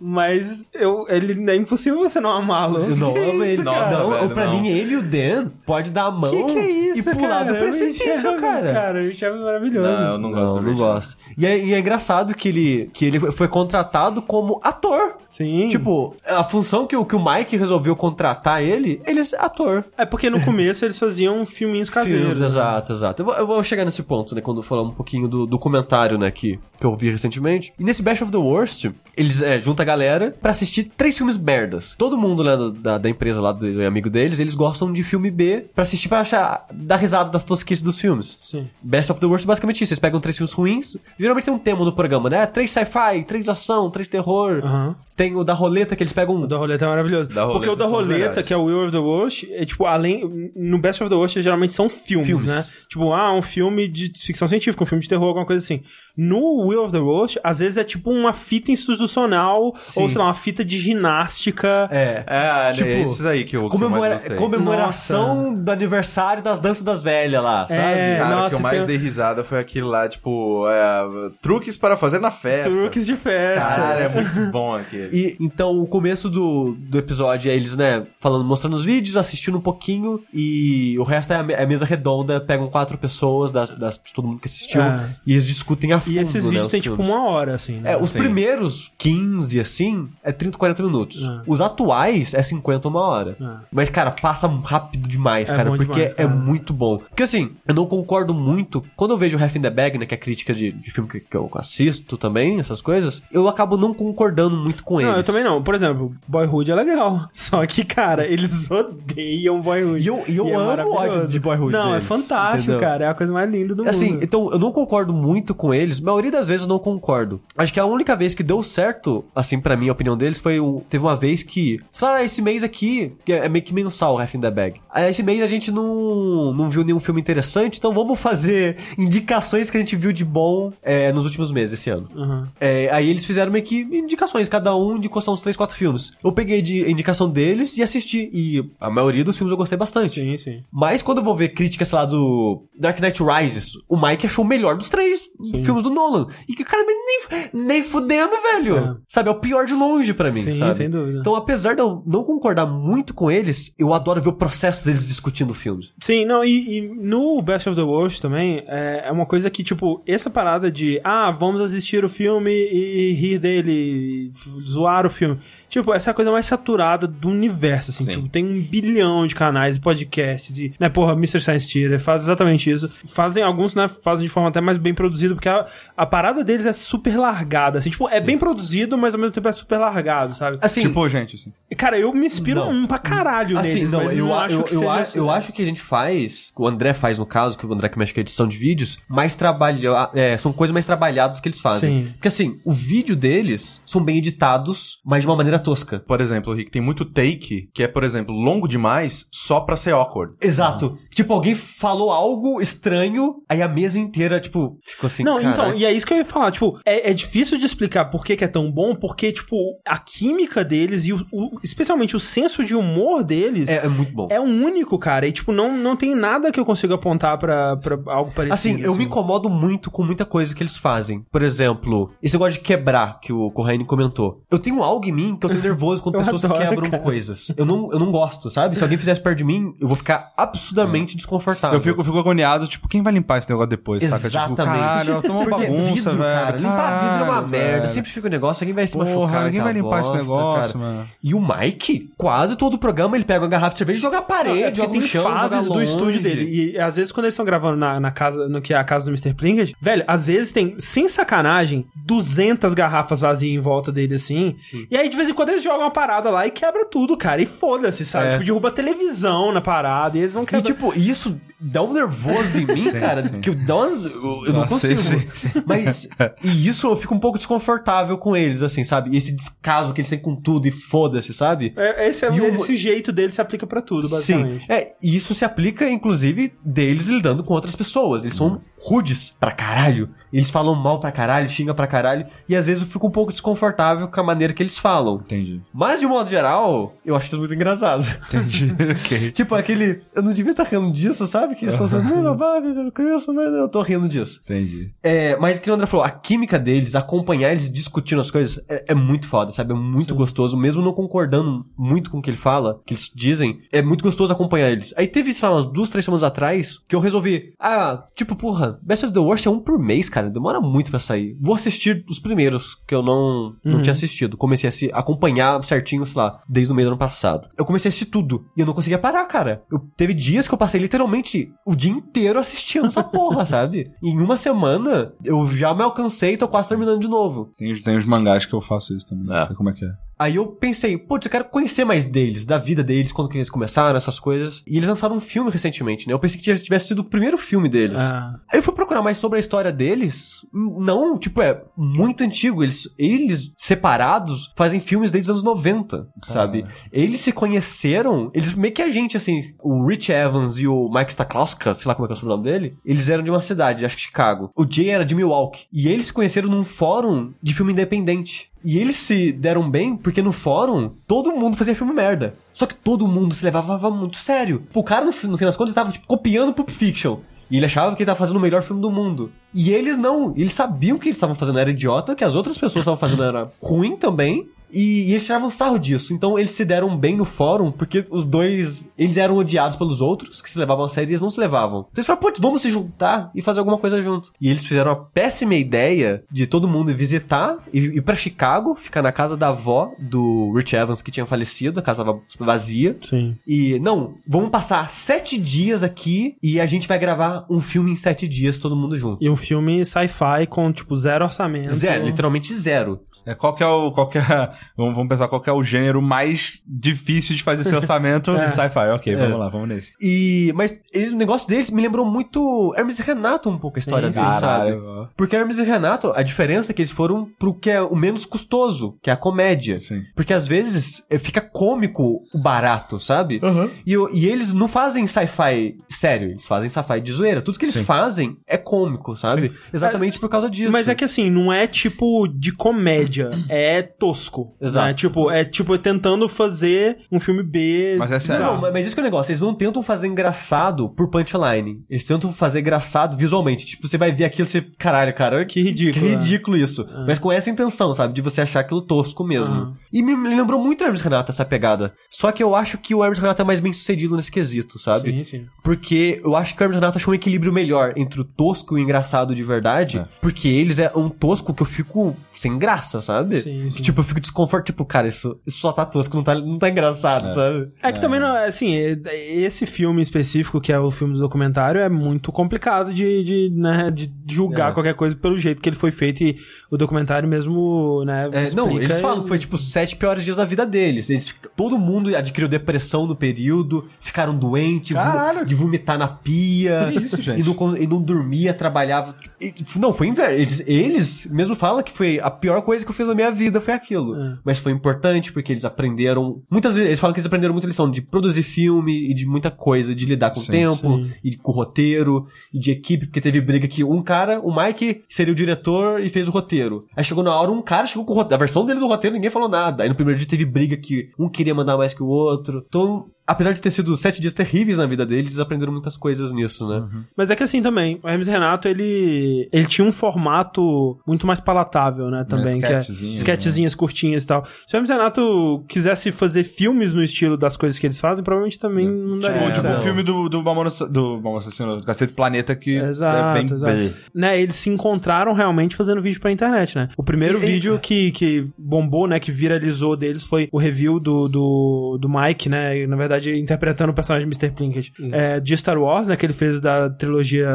mas eu, ele é impossível você não amá-lo. Eu não Que amo ele. isso, Nossa, cara? não, velho, pra não. mim, ele e o Dan pode dar a mão Que que é isso, e pular cara? do precipício, cara. cara. O Rich Evans é maravilhoso. Não, eu não gosto do não gosto. E é, e é engraçado que ele, que ele foi contratado como ator. Sim. Tipo, a função que, o- que o Mike resolveu contratar ele, ele é ator. É porque no começo eles faziam filminhos caseiros. Filmes, exato, exato. Eu vou, eu vou chegar nesse ponto, né, quando eu falar um pouquinho do documentário, né, que, que eu vi recentemente. E nesse Best of the Worst, eles é, juntam a galera pra assistir três filmes merdas. Todo mundo, né, do- da, da empresa lá, do, do amigo deles, eles gostam de filme B pra assistir pra achar, dar risada das tosquices dos filmes. Sim. Best of the Worst é basicamente isso. Eles pegam três filmes ruins. Geralmente tem um tema no programa, né? Três sci-fi, três ação, três terror. Aham. Tem o da roleta que eles pegam. O da roleta é maravilhoso. Da Porque o da roleta roleta, que é o Will of the Worst, é tipo, além. No Best of the Worst, geralmente são filmes, Filmes. né? Tipo, ah, um filme de ficção científica, um filme de terror, alguma coisa assim. No Will of the Worst, às vezes é tipo uma fita institucional, Sim. ou sei lá, uma fita de ginástica. É. É, Tipo, é esses aí que eu, que eu Comemora- comemoração do aniversário das danças das velhas lá, sabe? É, Cara, o nossa, que eu mais tem- dei risada foi aquele lá, tipo, é, truques para fazer na festa. Truques de festa. Cara, é muito bom aquele. E então o começo do, do episódio é eles, né, falando, mostrando os vídeos, assistindo um pouquinho e o resto é a, é a mesa redonda, pegam quatro pessoas das, das- de todo mundo que assistiu É. e eles discutem a fundo, E esses né, vídeos os têm tipo uma hora, assim, né? É, os Sim. primeiros 15, assim, é 30, 40 minutos. É. Os atuais é 50, uma hora. É. Mas, cara, passa rápido demais, É cara, porque demais, é cara. muito bom. Porque, assim, eu não concordo muito. Quando eu vejo Half in the Bag, né, que é a crítica de, de filme que, que eu assisto também, essas coisas, eu acabo não concordando muito com eles. Não, eu também não. Por exemplo, Boyhood é legal. Só que, cara, eles odeiam Boyhood. E eu- e eu é amo o ódio de Boyhood Não, deles, é fantástico, entendeu? cara. É a coisa mais linda do mundo. Assim, então eu não concordo muito com eles. A maioria das vezes eu não concordo. Acho que a única vez que deu certo, assim, pra mim, a opinião deles, foi um, teve uma vez que. Falaram, ah, esse mês aqui, é meio que mensal, Half in the Bag. Esse mês a gente não, não viu nenhum filme interessante, então vamos fazer indicações que a gente viu de bom é, nos últimos meses esse ano. Uhum. É, aí eles fizeram meio que indicações, cada um indicou só uns 3, 4 filmes. Eu peguei de a indicação deles e assisti. E a maioria dos filmes eu gostei bastante. Sim, sim. Mas quando eu vou ver críticas, sei lá, do Dark Knight Rises, o Mike achou o melhor dos três filmes do Nolan. E que, cara, nem, nem fudendo, velho. É. Sabe, é o pior de longe pra mim, Sim, sabe? sem dúvida. Então, apesar de eu não concordar muito com eles, eu adoro ver o processo deles discutindo filmes. Sim, não, e, e no Best of the Worst também, é, é uma coisa que, tipo, essa parada de, ah, vamos assistir o filme e rir dele, zoar o filme. Tipo, essa é a coisa mais saturada do universo, assim. Sim. Tipo, tem um bilhão de canais e podcasts e, né, porra, Mr. Science Theater faz exatamente isso. Fazem, alguns, né, fazem de forma até mais bem produzida, porque a, a parada deles é super largada, assim. Tipo, é bem produzido, mas ao mesmo tempo é super largado, sabe? Assim, Tipo, gente, assim. Cara, eu me inspiro Não. um pra caralho Assim, neles, não, mas eu, não acho eu, que eu, seja acho, assim. eu acho que a gente faz, o André faz no caso, que o André que mexe com a edição de vídeos, mais trabalha, é, são coisas mais trabalhadas que eles fazem. Sim. Porque assim, o vídeo deles são bem editados, mas de uma maneira tosca. Por exemplo, Rick, tem muito take que é, por exemplo, longo demais só pra ser awkward. Exato. Tipo, alguém falou algo estranho, aí a mesa inteira, tipo, ficou assim, Não, cara. Então, e é isso que eu ia falar, tipo, é, é difícil de explicar por que, que é tão bom, porque, tipo, a química deles e o, o- especialmente o senso de humor deles É, é muito bom. é um único, cara. E, tipo, não, não tem nada que eu consiga apontar pra, pra algo parecido. Assim, eu me incomodo muito com muita coisa que eles fazem. Por exemplo, esse negócio de quebrar, que o Corraine comentou. Eu tenho algo em mim que eu tenho nervoso quando Eu pessoas adoro, quebram cara. coisas. Eu não, eu não gosto, sabe? Se alguém fizesse perto de mim, eu vou ficar absurdamente desconfortável. Eu fico, eu fico agoniado, tipo, quem vai limpar esse negócio depois, saca? Tipo, Exatamente. caralho, toma uma bagunça, vidro, velho. cara, limpar vidro é uma Caralho, merda. velho. Sempre fica um negócio, alguém vai se Porra, machucar. ninguém vai limpar esse bosta, negócio, cara. mano. E o Mike, quase todo o programa, ele pega uma garrafa de cerveja e joga a Não, parede, é porque joga tem no chão, fases joga do estúdio dele. E às vezes, quando eles estão gravando na, na casa, no que é a casa do Mr. Pringles, velho, às vezes tem, sem sacanagem, 200 garrafas vazias em volta dele, assim. E aí, de vez em quando, eles jogam uma parada lá e quebra tudo, cara. E foda-se, sabe? É. Tipo, derruba a televisão na parada e eles vão E quebrar. tipo, isso dá um nervoso em mim, cara, que eu, dá uma- eu, eu não consigo. sei, Mas, e isso eu fico um pouco desconfortável com eles, assim, sabe? Esse descaso que eles têm com tudo e foda-se, sabe? É, esse, é, E o- esse jeito dele se aplica pra tudo, Sim, basicamente. é, e isso se aplica, inclusive, deles lidando com outras pessoas. Eles são rudes pra caralho. Eles falam mal pra caralho, xingam pra caralho. E às vezes eu fico um pouco desconfortável com a maneira que eles falam. Entendi. Mas, de modo geral, eu acho isso muito engraçado. Entendi. ok. tipo, aquele. Eu não devia estar rindo disso, sabe? Que eles estão falando, "Não, babaca, eu não conheço, mas eu tô rindo disso. Entendi. É, mas que o André falou, a química deles, acompanhar eles discutindo as coisas, é, é muito foda, sabe? É muito gostoso, mesmo não concordando muito com o que ele fala, que eles dizem, é muito gostoso acompanhar eles. Aí teve, sei lá, umas duas, três semanas atrás, que eu resolvi, ah, tipo, porra, Best of the Worst é um por mês, cara, demora muito pra sair. Vou assistir os primeiros, que eu não, não tinha assistido. Comecei a se acompanhar certinho, sei lá, desde o meio do ano passado. Eu comecei a assistir tudo, e eu não conseguia parar, cara. Eu, teve dias que eu passei literalmente o dia inteiro assistindo essa porra, sabe? Em uma semana, eu já me alcancei e tô quase terminando de novo. Tem, os- tem os mangás que eu faço isso também. É. Não sei como é que é. Aí eu pensei, putz, eu quero conhecer mais deles, da vida deles, quando que eles começaram, essas coisas. E eles lançaram um filme recentemente, né? Eu pensei que tivesse- sido o primeiro filme deles. Ah. Aí eu fui procurar mais sobre a história deles. Não, tipo, é muito antigo. Eles, eles separados, fazem filmes desde os anos 90, sabe? Eles se conheceram, eles meio que a gente, assim, o Rich Evans e o Mike Staklowska, sei lá como é que é o sobrenome dele, eles eram de uma cidade, acho que Chicago. O Jay era de Milwaukee. E eles se conheceram num fórum de filme independente. E eles se deram bem porque no fórum todo mundo fazia filme merda. Só que todo mundo se levava muito sério. O cara, no, no fim das contas, tava tipo, copiando Pulp Fiction. E ele achava que ele tava fazendo o melhor filme do mundo. E eles não. Eles sabiam que eles estavam fazendo era idiota, que as outras pessoas estavam fazendo era ruim também. E, e eles tiravam sarro disso. Então eles se deram bem no fórum, porque os dois. Eles eram odiados pelos outros, que se levavam a sério e eles não se levavam. Então eles falaram, putz, vamos se juntar e fazer alguma coisa junto. E eles fizeram a péssima ideia de todo mundo visitar e ir pra Chicago, ficar na casa da avó do Rich Evans, que tinha falecido, a casa vazia. Sim. E, não, vamos passar sete dias aqui e a gente vai gravar um filme em sete dias, todo mundo junto. E um filme sci-fi com, tipo, zero orçamento. Zero, literalmente zero. É, qual que é o. Qual que é, vamos, pensar qual que é o gênero mais difícil de fazer esse orçamento É. sci-fi. Ok, É. vamos lá, vamos nesse. E, mas eles, o negócio deles me lembrou muito Hermes e Renato um pouco a história Sim, deles, sabe? Porque Hermes e Renato, a diferença é que eles foram pro que é o menos custoso, que é a comédia. Sim. Porque às vezes eh, fica cômico o barato, sabe? E, o- e eles não fazem sci-fi sério, eles fazem sci-fi de zoeira. Tudo que eles Sim. fazem é cômico, sabe? Exatamente por causa disso. Mas é que assim, não é tipo de comédia, é tosco. Exato. Né? Tipo, é tipo tentando fazer um filme B. Mas é sério. Não, mas- isso que é o negócio, eles não tentam fazer engraçado por punchline. Eles tentam fazer engraçado visualmente. Tipo, você vai ver aquilo e você. Caralho, cara, Que ridículo, Que né? ridículo isso. Mas com essa intenção, sabe? De você achar aquilo tosco mesmo. Ah. E me lembrou muito o Hermes Renato essa pegada. Só que eu acho que o Hermes Renato é mais bem sucedido nesse quesito, sabe? Sim, sim. Porque eu acho que o Hermes Renato achou um equilíbrio melhor entre o tosco e o engraçado de verdade. É. Porque eles é um tosco que eu fico sem graça, sabe? Sim, sim. Que, tipo, eu fico desconforto. Tipo, cara, isso, isso só tá tosco, não tá, não tá engraçado, sabe? É que também, não, assim, é- esse filme específico, que é o filme do documentário, é muito complicado de, de, né, de julgar É. qualquer coisa pelo jeito que ele foi feito e o documentário mesmo, né, É, não, eles falam que foi tipo sete piores dias da vida deles. Eles, todo mundo adquiriu depressão no período, ficaram doentes, Caralho. de vomitar na pia. Que isso, gente? E não, e não dormia, trabalhava. E, não, foi inverno. Eles, eles mesmo falam que foi a pior coisa que eu fiz na minha vida, foi aquilo. É. mas foi importante porque eles aprenderam. Muitas vezes eles falam que eles aprenderam muita lição de produzir filme e de muita coisa, de lidar com o tempo, sim. e com o roteiro, e de equipe, porque teve briga que um cara, o Mike, seria o diretor e fez o roteiro. Aí chegou na hora, um cara chegou com o roteiro, a versão dele do roteiro, ninguém falou nada. Aí no primeiro dia teve briga que um queria mandar mais que o outro. Então, apesar de ter sido sete dias terríveis na vida deles, eles aprenderam muitas coisas nisso, né? Mas é que assim também, o Hermes e Renato, ele, ele tinha um formato muito mais palatável, né, também. que é sketchzinhas curtinhas e tal. Se o Hermes e Renato quisesse fazer filmes no estilo das coisas que eles fazem, provavelmente também não daria Tipo, tipo certo. o filme do, do Mamono do Mamono Assassino, do Cacete Planeta, que Exato, é bem... exato. Né, eles se encontraram realmente fazendo vídeo pra internet, né? O primeiro E- e- vídeo que, que bombou, né, que viralizou deles foi o review do, do, do Mike, né? Na verdade, interpretando o personagem Mr. Plinkett é, de Star Wars, né? Que ele fez da trilogia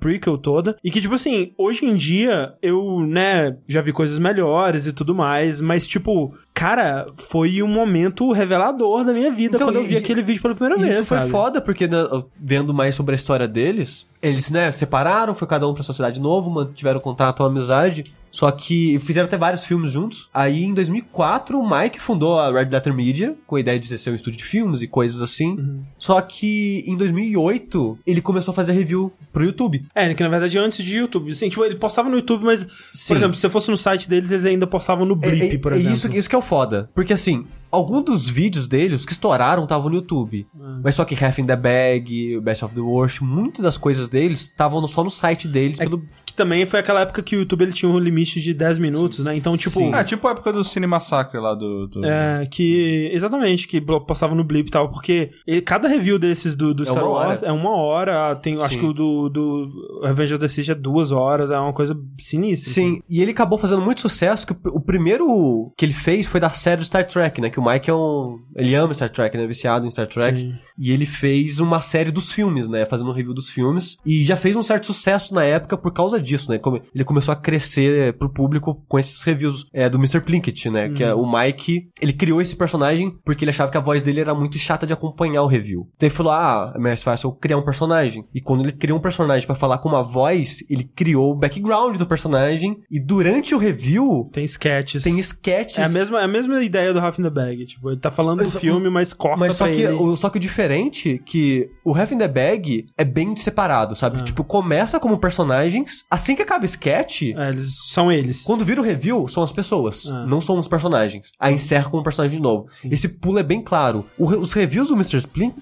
prequel toda. E que, tipo assim, hoje em dia, eu, né, já vi coisas melhores e tudo mais, mas, tipo, cara, foi um momento revelador da minha vida Então, quando eu vi e- aquele vídeo pela primeira vez. isso foi sabe? foda, porque né, vendo mais sobre a história deles, eles, né, separaram, foi cada um pra sua cidade novo, mantiveram contato, uma amizade. Só que fizeram até vários filmes juntos. Aí, em 2004, o Mike fundou a Red Letter Media, com a ideia de ser um estúdio de filmes e coisas assim. Uhum. Só que, em 2008, ele começou a fazer review pro YouTube. É, que na verdade antes de YouTube. Assim, tipo, ele postava no YouTube, mas, Sim. por exemplo, se você fosse no site deles, eles ainda postavam no Blip, É- é- por é exemplo. Isso, isso que é o foda. Porque assim, alguns dos vídeos deles que estouraram estavam no YouTube. Ah. Mas só que Half in the Bag, Best of the Worst, muitas das coisas deles estavam só no site deles. É pelo... Que também foi aquela época que o YouTube ele tinha um limite de 10 minutos, né? Então, tipo. Sim. Ah, tipo a época do Cine Massacre lá do... do... É, que. Exatamente, que postava no Blip e tal, porque e- cada review desses do, do É Star Wars hora. é uma hora. Tem, acho Sim. que o do, do Revenge of the Sith é duas horas, é uma coisa sinistra. Sim, e ele acabou fazendo muito sucesso, que o, o primeiro que ele fez foi da série do Star Trek, né? Que o Mike é um... Ele ama Star Trek, né? Viciado em Star Trek. Sim. E ele fez uma série dos filmes, né? Fazendo um review dos filmes. E já fez um certo sucesso na época por causa disso, né? Ele começou a crescer pro público com esses reviews é, do Mr. Plinkett, né? Que é o Mike. Ele criou esse personagem porque ele achava que a voz dele era muito chata de acompanhar o review. Então ele falou: ah, é mais fácil eu criar um personagem. E quando ele criou um personagem pra falar com uma voz, ele criou o background do personagem. E durante o review, Tem sketches. tem sketches. É a mesma, é a mesma ideia do Half in the Bag. Tipo, ele tá falando do Mas- filme, mas corta Mas só que, ele. o, só que o diferente que o Half in the Bag é bem separado, sabe? Ah. Tipo, começa como personagens, assim que acaba o sketch, É, eles são eles. quando vira o review, são as pessoas, Ah. não são os personagens. Aí encerra com um personagem novo. Esse pulo é bem claro. O os reviews do Mr. Plin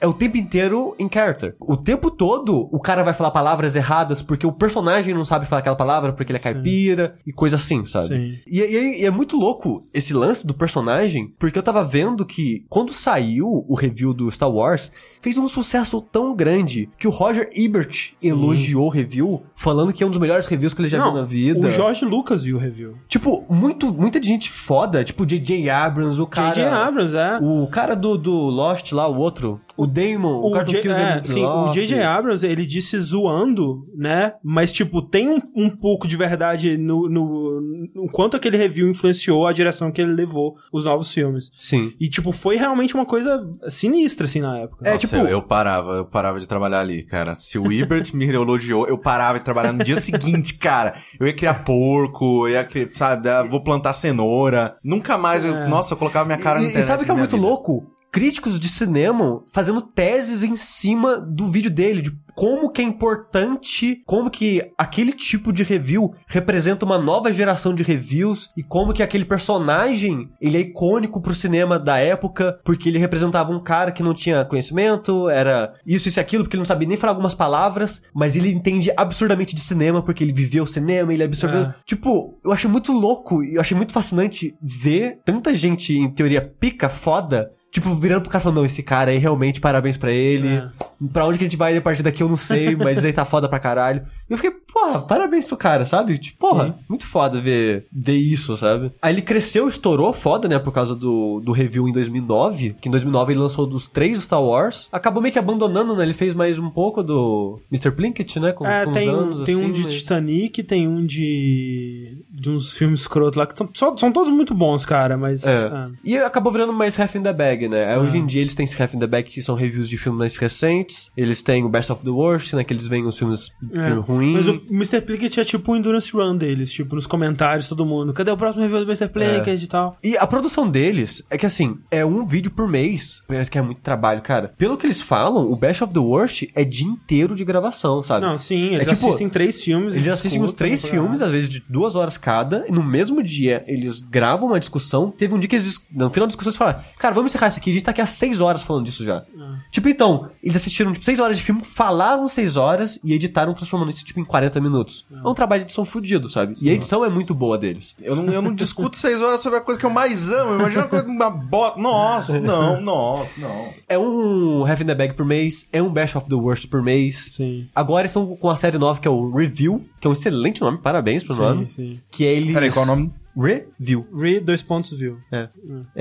é o tempo inteiro em character. O tempo todo, o cara vai falar palavras erradas porque o personagem não sabe falar aquela palavra porque ele é caipira e coisa assim, sabe? Sim. E, e- e é muito louco esse lance do personagem, porque eu tava vendo que quando saiu o review do Star Wars, fez um sucesso tão grande que o Roger Ebert elogiou o review, falando que é um dos melhores reviews que ele já Não, viu na vida. O George Lucas viu o review. Tipo, muito, muita gente foda, tipo J.J. Abrams, o cara... J.J. Abrams, é. O cara do, do Lost lá, o outro, o Damon, o, O, cara do J- Kills é, sim, o. J.J. Abrams, ele disse zoando, né? Mas, tipo, tem um, um pouco de verdade no, no, no quanto aquele review influenciou a direção que ele levou os novos filmes. Sim. E, tipo, foi realmente uma coisa sinistra, assim, na época. É, Nossa, tipo- eu, eu parava, eu parava de trabalhar ali, cara. Se o Ibert me elogiou, eu parava de trabalhar no dia seguinte, cara. Eu ia criar porco, eu ia criar, sabe, vou plantar cenoura. Nunca mais, eu, É. nossa, eu colocava minha cara na E, e internet. sabe o que é muito vida. louco? Críticos de cinema fazendo teses em cima do vídeo dele, de como que é importante, como que aquele tipo de review representa uma nova geração de reviews e como que aquele personagem, ele é icônico pro cinema da época, porque ele representava um cara que não tinha conhecimento, era isso, isso e aquilo, porque ele não sabia nem falar algumas palavras, mas ele entende absurdamente de cinema, porque ele viveu o cinema, ele absorveu. É. Tipo, eu achei muito louco e eu achei muito fascinante ver tanta gente, em teoria, pica, foda, tipo, virando pro cara falando, não, esse cara aí realmente, parabéns pra ele. É. Pra onde que a gente vai a partir daqui eu não sei, mas aí tá foda pra caralho. E eu fiquei, porra, parabéns pro cara, sabe? Tipo, porra, Sim. muito foda ver, ver isso, sabe? Aí ele cresceu, estourou foda, né, por causa do, do review em 2009, que em 2009 ele lançou dos três Star Wars. Acabou meio que abandonando, né? Ele fez mais um pouco do Mr. Plinkett, né? Com, É, com tem, os anos, tem assim, um de mas- Titanic, tem um de. de uns filmes escroto lá, que são, só- são todos muito bons, cara, mas. É. é. E acabou virando mais Half in the Bag, né? Aí Hoje em dia eles têm esse Half in the Bag que são reviews de filmes mais recentes. Eles têm o Best of the Worst, né? Que eles veem os filmes É. filme ruim. Mas o, o Mr. Plinkett é tipo o Endurance Run deles, tipo, nos comentários, todo mundo. Cadê o próximo review do Mr. Plinkett e tal? E a produção deles é que assim, é um vídeo por mês. Parece que é muito trabalho, cara. Pelo que eles falam, o Best of the Worst é dia inteiro de gravação, sabe? Não, sim, eles É tipo, assistem três filmes. Eles assistem os discutem, três filmes, às vezes de duas horas cada, e no mesmo dia eles gravam uma discussão. Teve um dia que eles, no final da discussão, eles falaram: Cara, vamos encerrar isso aqui, a gente tá aqui há seis horas falando disso já. Tipo, então, eles assistiram tipo, seis horas de filme, falaram seis horas e editaram, transformando isso tipo, em 40 minutos. É um trabalho de edição fudido, sabe? E a edição é muito boa deles. Eu não, eu não discuto seis horas sobre a coisa que eu mais amo. Imagina uma coisa, uma bota. Nossa, não, não, não. É um Half in the Bag por mês, é um Best of the Worst por mês. Sim. Agora eles estão com a série nova que é o Review, que é um excelente nome, parabéns pro Sim, nome. sim. Que é eles. Peraí, qual é o nome? Review. Re, dois pontos, viu? É.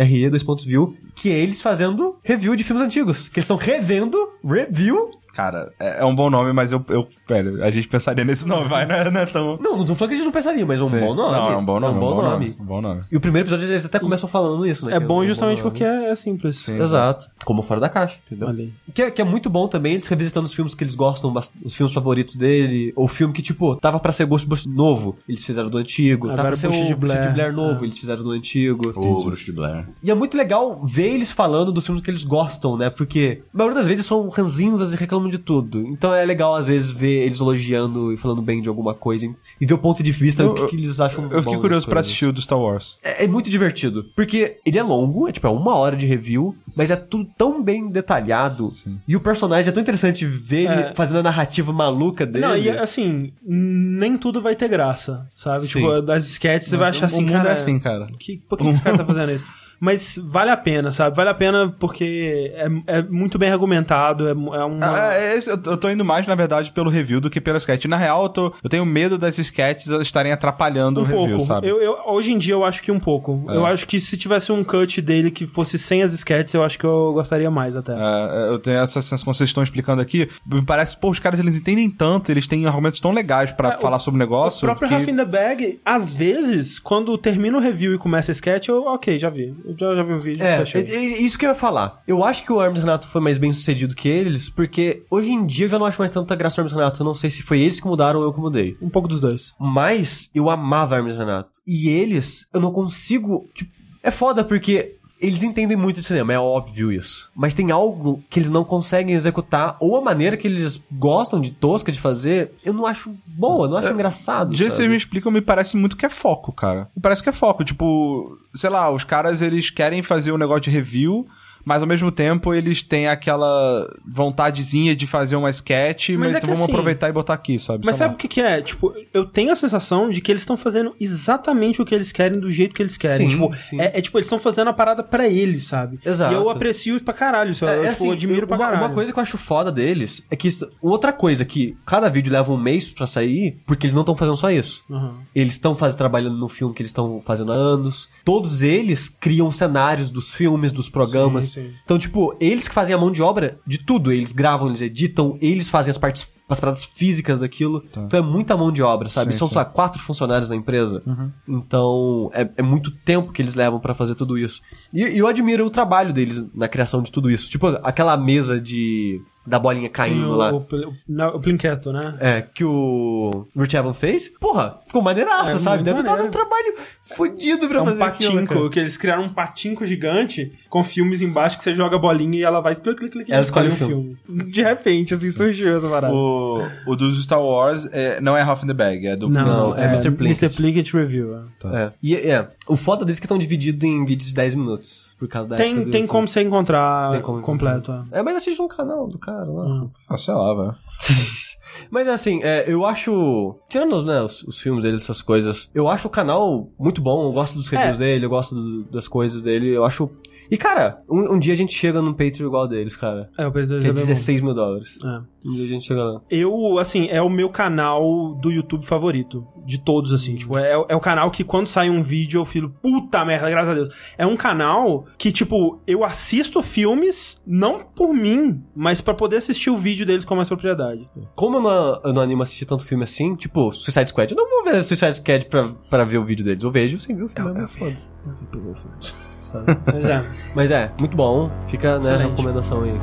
RE, dois pontos view. Que é eles fazendo review de filmes antigos. Que eles estão revendo review. Cara, é, é um bom nome, mas eu, eu. Velho, a gente pensaria nesse nome, vai, não é, não é tão. Não, não tô falando que a gente não pensaria, mas é um bom nome. Não, é um bom nome. É um bom nome. Um bom nome. E o primeiro episódio eles até começam falando isso, né? É que bom um justamente nome. porque é, é simples. Sim. Exato. Como fora da caixa, entendeu? Aí. Que é, que é muito bom também, eles revisitando os filmes que eles gostam, os filmes favoritos dele, ou filme que, tipo, tava pra ser Ghostbusters novo, eles fizeram do antigo. Agora tava pra ser Bruxa o de Bruxa de Blair. Blair novo, É. eles fizeram do antigo. Ô, Bruxo de Blair. E é muito legal ver eles falando dos filmes que eles gostam, né? Porque a maioria das vezes são ranzinzas e reclamam de tudo. Então é legal, às vezes, ver eles elogiando e falando bem de alguma coisa e ver o ponto de vista, Eu- o que, que eles acham Eu fiquei bom curioso pra assistir o do Star Wars. É, é muito divertido. Porque ele é longo, é tipo, é uma hora de review, mas é tudo tão bem detalhado. E o personagem é tão interessante ver ele É. fazendo a narrativa maluca dele. Não, e assim, nem tudo vai ter graça, sabe? Sim. Tipo, das sketches você vai achar o assim, mundo cara... é assim, cara. Que, por que, que esse cara tá fazendo isso? Mas vale a pena, sabe? Vale a pena porque é, é muito bem argumentado, é, é uma... Ah, é, é eu tô indo mais, na verdade, pelo review do que pela sketch. Na real, eu, tô, eu tenho medo das sketches estarem atrapalhando Um o review, pouco. sabe? Eu, eu- hoje em dia eu acho que um pouco. Eu acho que se tivesse um cut dele que fosse sem as sketches, eu acho que eu gostaria mais até. É, eu tenho essa sensação, como vocês estão explicando aqui, me parece, pô, os caras eles entendem tanto, eles têm argumentos tão legais pra É, falar o- sobre o negócio. O próprio que... Half in the Bag, às vezes, quando termina o review e começa a sketch, eu, ok, já vi. Eu já, já vi o vídeo. É, fechei. é, é isso que eu ia falar. Eu acho que o Hermes Renato foi mais bem sucedido que eles, porque hoje em dia eu já não acho mais tanta graça o Hermes Renato. Eu não sei se foi eles que mudaram ou eu que mudei. Um pouco dos dois. Mas eu amava Hermes Renato. E eles, eu não consigo. Tipo, é foda porque. Eles entendem muito de cinema, é óbvio isso. Mas tem algo que eles não conseguem executar, ou a maneira que eles gostam de tosca de fazer, eu não acho boa, não acho engraçado. Do jeito que vocês me explicam, me parece muito que é foco, cara. Me parece que é foco. Tipo, sei lá, os caras eles querem fazer um negócio de review, mas ao mesmo tempo eles têm aquela vontadezinha de fazer uma sketch, Mas mas, é que vamos assim- aproveitar e botar aqui, sabe? Mas sabe o que, que é? Tipo, eu tenho a sensação de que eles estão fazendo exatamente o que eles querem do jeito que eles querem. Sim, tipo, sim. É, é tipo, eles estão fazendo a parada pra eles, sabe? Exato. E eu aprecio pra caralho isso. eu, É, é tipo, assim, admiro pra uma, caralho. uma coisa que eu acho foda deles é que isso- outra coisa que cada vídeo leva um mês pra sair, porque eles não estão fazendo só isso. Uhum. Eles estão trabalhando no filme que eles estão fazendo há anos. Todos eles criam cenários dos filmes, dos programas. Sim, sim. Então, tipo, eles que fazem a mão de obra de tudo. Eles gravam, eles editam, eles fazem as partes, as paradas físicas daquilo. Então é muita mão de obra, sabe? Tá. Sim, São sim. só quatro funcionários na empresa. Então é, é muito tempo que eles levam pra fazer tudo isso. E, e eu admiro o trabalho deles na criação de tudo isso. Tipo, aquela mesa de. Da bolinha Sim, caindo o, lá. O, o, o Plinketo, né? É, que o Rich Evans fez, porra, ficou maneiraça, É, sabe? Deve ter dado um trabalho fodido pra É um fazer aquilo, patinco, cara. que eles criaram um patinco gigante com filmes embaixo que você joga a bolinha e ela vai clic, clic, clic, Ela escolhe um o filme. De repente, assim, surgiu essa parada. O, o dos Star Wars é, não é Half in the Bag, é do Não, Não, é, é Mr. Mr. Plinkett. Plinkett Review. é. É. E é, o foda deles é que estão divididos em vídeos de 10 minutos, por causa da época Tem, tem como você encontrar Tem como completo. é. É, mas assiste no canal do cara lá. Hum. Ah, sei lá, velho. Mas assim, é, eu acho. Tirando né, os, os filmes dele, essas coisas, eu acho o canal muito bom, eu gosto dos reviews É. dele, eu gosto do- das coisas dele, eu acho. E cara, um, um dia a gente chega num Patreon igual deles, cara. É, o Presidente Que é da 16 mil dólares. É. Um dia a gente chega lá. Eu, assim, é o meu canal do YouTube favorito. De todos, assim. Tipo, é, é o canal que quando sai um vídeo eu filo, puta merda, graças a Deus. É um canal que, tipo, eu assisto filmes, não por mim, mas pra poder assistir o vídeo deles com mais propriedade. Como eu não, eu não animo assistir tanto filme assim, tipo, Suicide Squad, eu não vou ver Suicide Squad pra, pra ver o vídeo deles. Eu vejo sem ver o filme. É, foda-se. Mas é. Mas é, muito bom. Fica, né, Excelente. recomendação aí.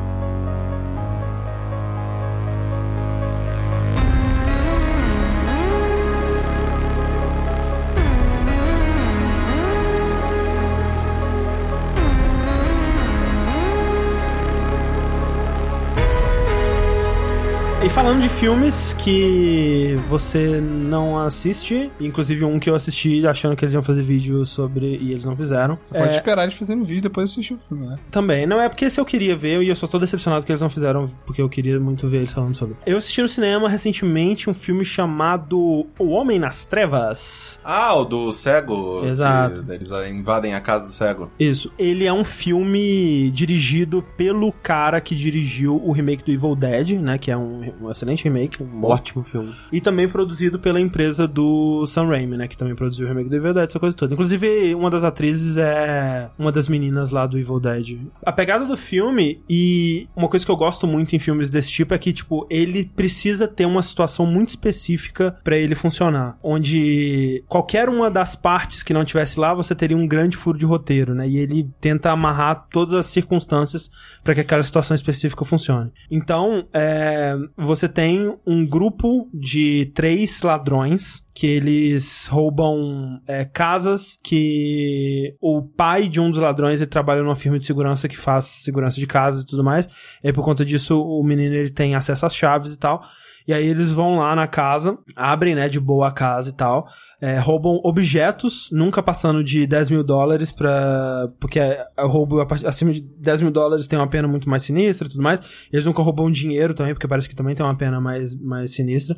Falando de filmes que você não assiste, inclusive um que eu assisti achando que eles iam fazer vídeo sobre e eles não fizeram. Você pode É, esperar eles fazendo vídeo e depois assistir o filme, né? Também, não é porque esse eu queria ver e eu só tô decepcionado que eles não fizeram, porque eu queria muito ver eles falando sobre. Eu assisti no cinema recentemente um filme chamado O Homem nas Trevas. Ah, o do cego. Exato. que eles invadem a casa do cego. Isso. Ele é um filme dirigido pelo cara que dirigiu o remake do Evil Dead, né? Que é um, um excelente remake. Um Ótimo filme. E também produzido pela empresa do Sam Raimi, né? Que também produziu o remake do Evil Dead, essa coisa toda. Inclusive, uma das atrizes é uma das meninas lá do Evil Dead. A pegada do filme, e uma coisa que eu gosto muito em filmes desse tipo é que, tipo, ele precisa ter uma situação muito específica pra ele funcionar. Onde qualquer uma das partes que não tivesse lá, você teria um grande furo de roteiro, né? E ele tenta amarrar todas as circunstâncias pra que aquela situação específica funcione. Então, é, você tem um grupo de três ladrões que eles roubam é, casas que o pai de um dos ladrões ele trabalha numa firma de segurança que faz segurança de casas e tudo mais. E aí, por conta disso, o menino ele tem acesso às chaves e tal. E aí eles vão lá na casa, abrem, né, de boa a casa e tal, é, roubam objetos, nunca passando de 10 mil dólares pra... Porque é, é roubo acima de 10 mil dólares tem uma pena muito mais sinistra e tudo mais. Eles nunca roubam dinheiro também, porque parece que também tem uma pena mais, mais sinistra.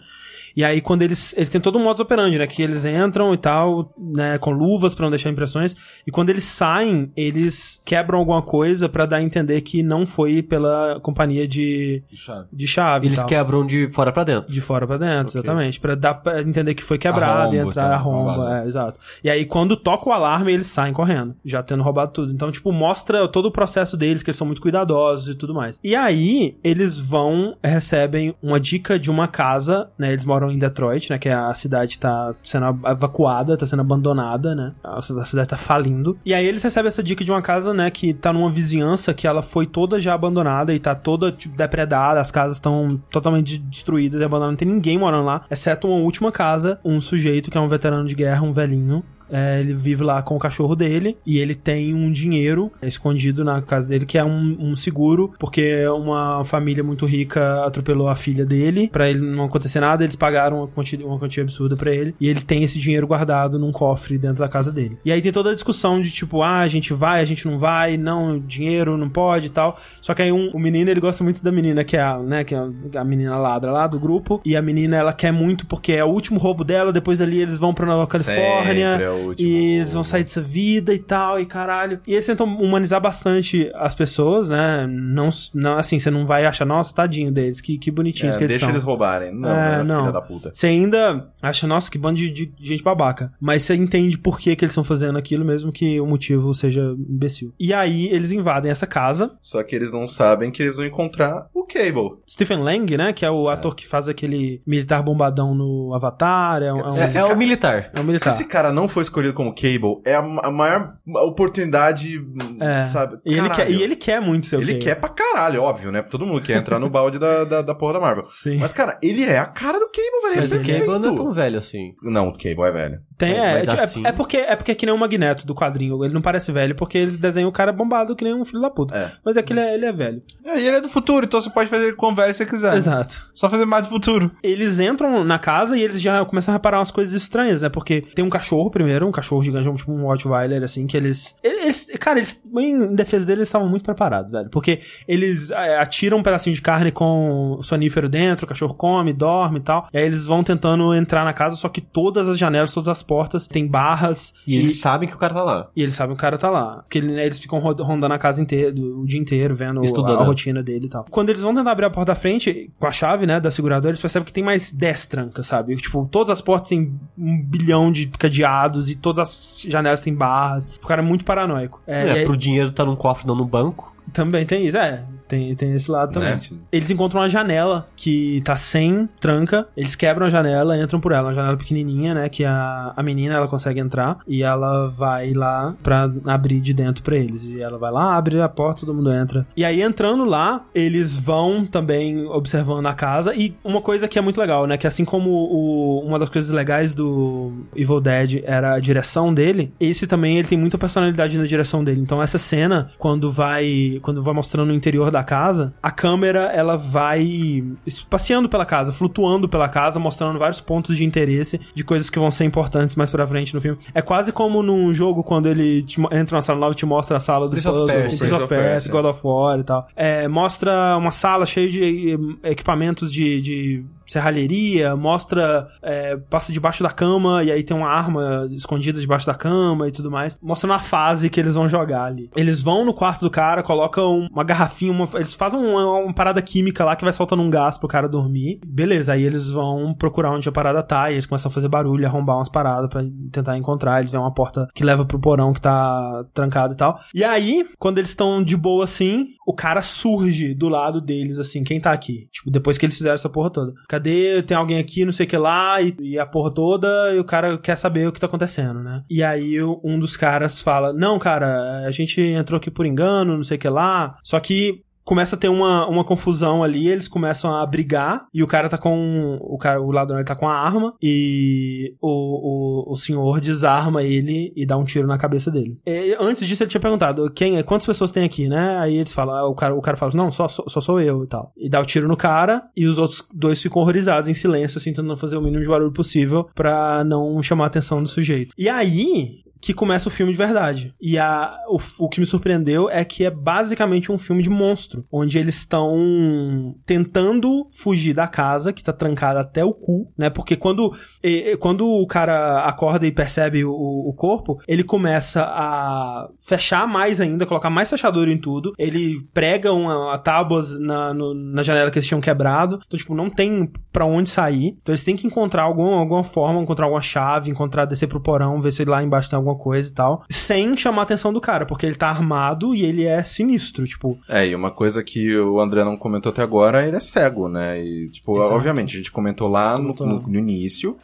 E aí, quando eles. Eles têm todo um modus operandi, né? Que eles entram e tal, né? Com luvas pra não deixar impressões. E quando eles saem, eles quebram alguma coisa pra dar a entender que não foi pela companhia de, Chave. de chave. e Eles tal. quebram de fora pra dentro. De fora pra dentro, Ok. exatamente. Pra dar pra entender que foi quebrado e entrar tá, arromba. arrombado. É, exato. E aí, quando toca o alarme, eles saem correndo, já tendo roubado tudo. Então, tipo, mostra todo o processo deles, que eles são muito cuidadosos e tudo mais. E aí, eles vão, recebem uma dica de uma casa, né? Eles moram em Detroit, né? Que a cidade tá sendo evacuada, tá sendo abandonada, né? A a cidade tá falindo. E aí, eles recebem essa dica de uma casa, né? Que tá numa vizinhança que ela foi toda já abandonada e tá toda, tipo, depredada. As casas estão totalmente destruídas e abandonadas. Não tem ninguém morando lá, exceto uma última casa, um sujeito que é um veterano de guerra, um velhinho. É, ele vive lá com o cachorro dele e ele tem um dinheiro escondido na casa dele que é um, um seguro, porque uma família muito rica atropelou a filha dele. Pra ele não acontecer nada, eles pagaram uma quantia, uma quantia absurda pra ele e ele tem esse dinheiro guardado num cofre dentro da casa dele. E aí tem toda a discussão de tipo, ah, a gente vai, a gente não vai, não, dinheiro não pode e tal. Só que aí um, o menino ele gosta muito da menina, que é a, né, que é a menina ladra lá do grupo, e a menina ela quer muito porque é o último roubo dela, depois ali eles vão pra Nova Califórnia. Sempre é último E eles vão sair dessa vida e tal, e caralho. E eles tentam humanizar bastante as pessoas, né? Não, não assim, você não vai achar, nossa, tadinho deles, que, que bonitinhos É, que eles deixa são. eles roubarem. Não, É, né, não. filha da puta. Você ainda acha, nossa, que bando de, de gente babaca. Mas você entende por que, que eles estão fazendo aquilo, mesmo que o motivo seja imbecil. E aí eles invadem essa casa. Só que eles não sabem que eles vão encontrar o Cable. Stephen Lang, né? Que é o ator que faz aquele militar bombadão no Avatar. É, um- é um, É, é o militar. é um Se militar. esse cara não foi escolhido como Cable, é a, a maior oportunidade, É. sabe? E ele, quer, e ele quer muito ser o Ele Cable. quer pra caralho, óbvio, né? Todo mundo quer entrar no balde da, da, da porra da Marvel. Sim. Mas, cara, ele é a cara do Cable, velho. Mas o é perfeito. Cable não é tão velho assim. Não, o Cable é velho. Tem, É, é, é, tipo, é- assim- é porque é porque é que nem o Magneto do quadrinho. Ele não parece velho porque eles desenham o cara bombado que nem um filho da puta. É. Mas é que ele é, ele é velho. É, e ele é do futuro, então você pode fazer ele com velho se você quiser. Exato. Só fazer mais do futuro. Eles entram na casa e eles já começam a reparar umas coisas estranhas, né? Porque tem um cachorro primeiro, um cachorro gigante, tipo um Rottweiler, assim, que eles. Eles. Cara, eles. Em defesa deles, eles estavam muito preparados, velho. Porque eles é, atiram um pedacinho de carne com sonífero dentro, o cachorro come, dorme e tal. E aí eles vão tentando entrar na casa, só que todas as janelas, todas as portas têm barras. E eles sabem que o cara tá lá. E eles sabem que o cara tá lá. Porque ele- né, eles ficam ro- rondando a casa inteira, o dia inteiro, vendo Estudando. a, a rotina dele e tal. Quando eles vão tentar abrir a porta da frente, com a chave, né, da seguradora, eles percebem que tem mais 10 trancas, sabe? Tipo, todas as portas têm um bilhão de cadeados e todas as janelas têm barras. O cara é muito paranoico. É, É, e aí- pro dinheiro tá num cofre, não no banco. Também tem isso, é. Tem, tem esse lado também. Né? Eles encontram uma janela que tá sem tranca. Eles quebram a janela, entram por ela. Uma janela pequenininha, né? Que a, a menina ela consegue entrar e ela vai lá pra abrir de dentro pra eles. E ela vai lá, abre a porta, todo mundo entra. E aí entrando lá, eles vão também observando a casa. E uma coisa que é muito legal, né? Que assim como o, uma das coisas legais do Evil Dead era a direção dele, esse também ele tem muita personalidade na direção dele. Então essa cena, quando vai quando vai mostrando o interior da casa, a câmera ela vai passeando pela casa, flutuando pela casa, mostrando vários pontos de interesse de coisas que vão ser importantes mais pra frente no filme. É quase como num jogo quando ele te entra na sala nova e te mostra a sala do Prince of puzzle, Persia. Prince Prince of of Persia, Persia. God of War e tal. É, mostra uma sala cheia de eh, equipamentos de, de serralheria, mostra é, passa debaixo da cama e aí tem uma arma escondida debaixo da cama e tudo mais, mostrando a fase que eles vão jogar ali. Eles vão no quarto do cara, colocam uma garrafinha, uma- eles fazem uma, uma parada química lá que vai soltando um gás pro cara dormir. Beleza, aí eles vão procurar onde a parada tá e eles começam a fazer barulho, arrombar umas paradas pra tentar encontrar. Eles vêem uma porta que leva pro porão que tá trancado e tal. E aí, quando eles estão de boa assim, o cara surge do lado deles, assim, quem tá aqui? Tipo, depois que eles fizeram essa porra toda. Cadê? Tem alguém aqui, não sei o que lá, e, e a porra toda, e o cara quer saber o que tá acontecendo, né? E aí um dos caras fala: Não, cara, a gente entrou aqui por engano, não sei o que lá. Só que começa a ter uma, uma confusão ali, eles começam a brigar e o cara tá com o cara, o ladrão ele tá com a arma e o, o, o senhor desarma ele e dá um tiro na cabeça dele. E, antes disso ele tinha perguntado quem é, quantas pessoas tem aqui, né? Aí eles falam, ah, o cara, o cara fala, não, só, só, só sou eu e tal. E dá o tiro no cara e os outros dois ficam horrorizados em silêncio, assim, tentando fazer o mínimo de barulho possível pra não chamar a atenção do sujeito. E aí, que começa o filme de verdade. E a, o, o que me surpreendeu é que é basicamente um filme de monstro, onde eles estão tentando fugir da casa, que tá trancada até o cu, né? Porque quando, e- quando o cara acorda e percebe o, o corpo, ele começa a fechar mais ainda, colocar mais fechadura em tudo. Ele prega uma, tábuas na, no- na janela que eles tinham quebrado. Então, tipo, não tem pra onde sair. Então eles têm que encontrar algum, alguma forma, encontrar alguma chave, encontrar, descer pro porão, ver se lá embaixo tem alguma coisa e tal. Sem chamar a atenção do cara, porque ele tá armado e ele é sinistro, tipo. É, e uma coisa que o André não comentou até agora, ele é cego, né? E, tipo, Exato. obviamente, a gente comentou lá no, no- no início,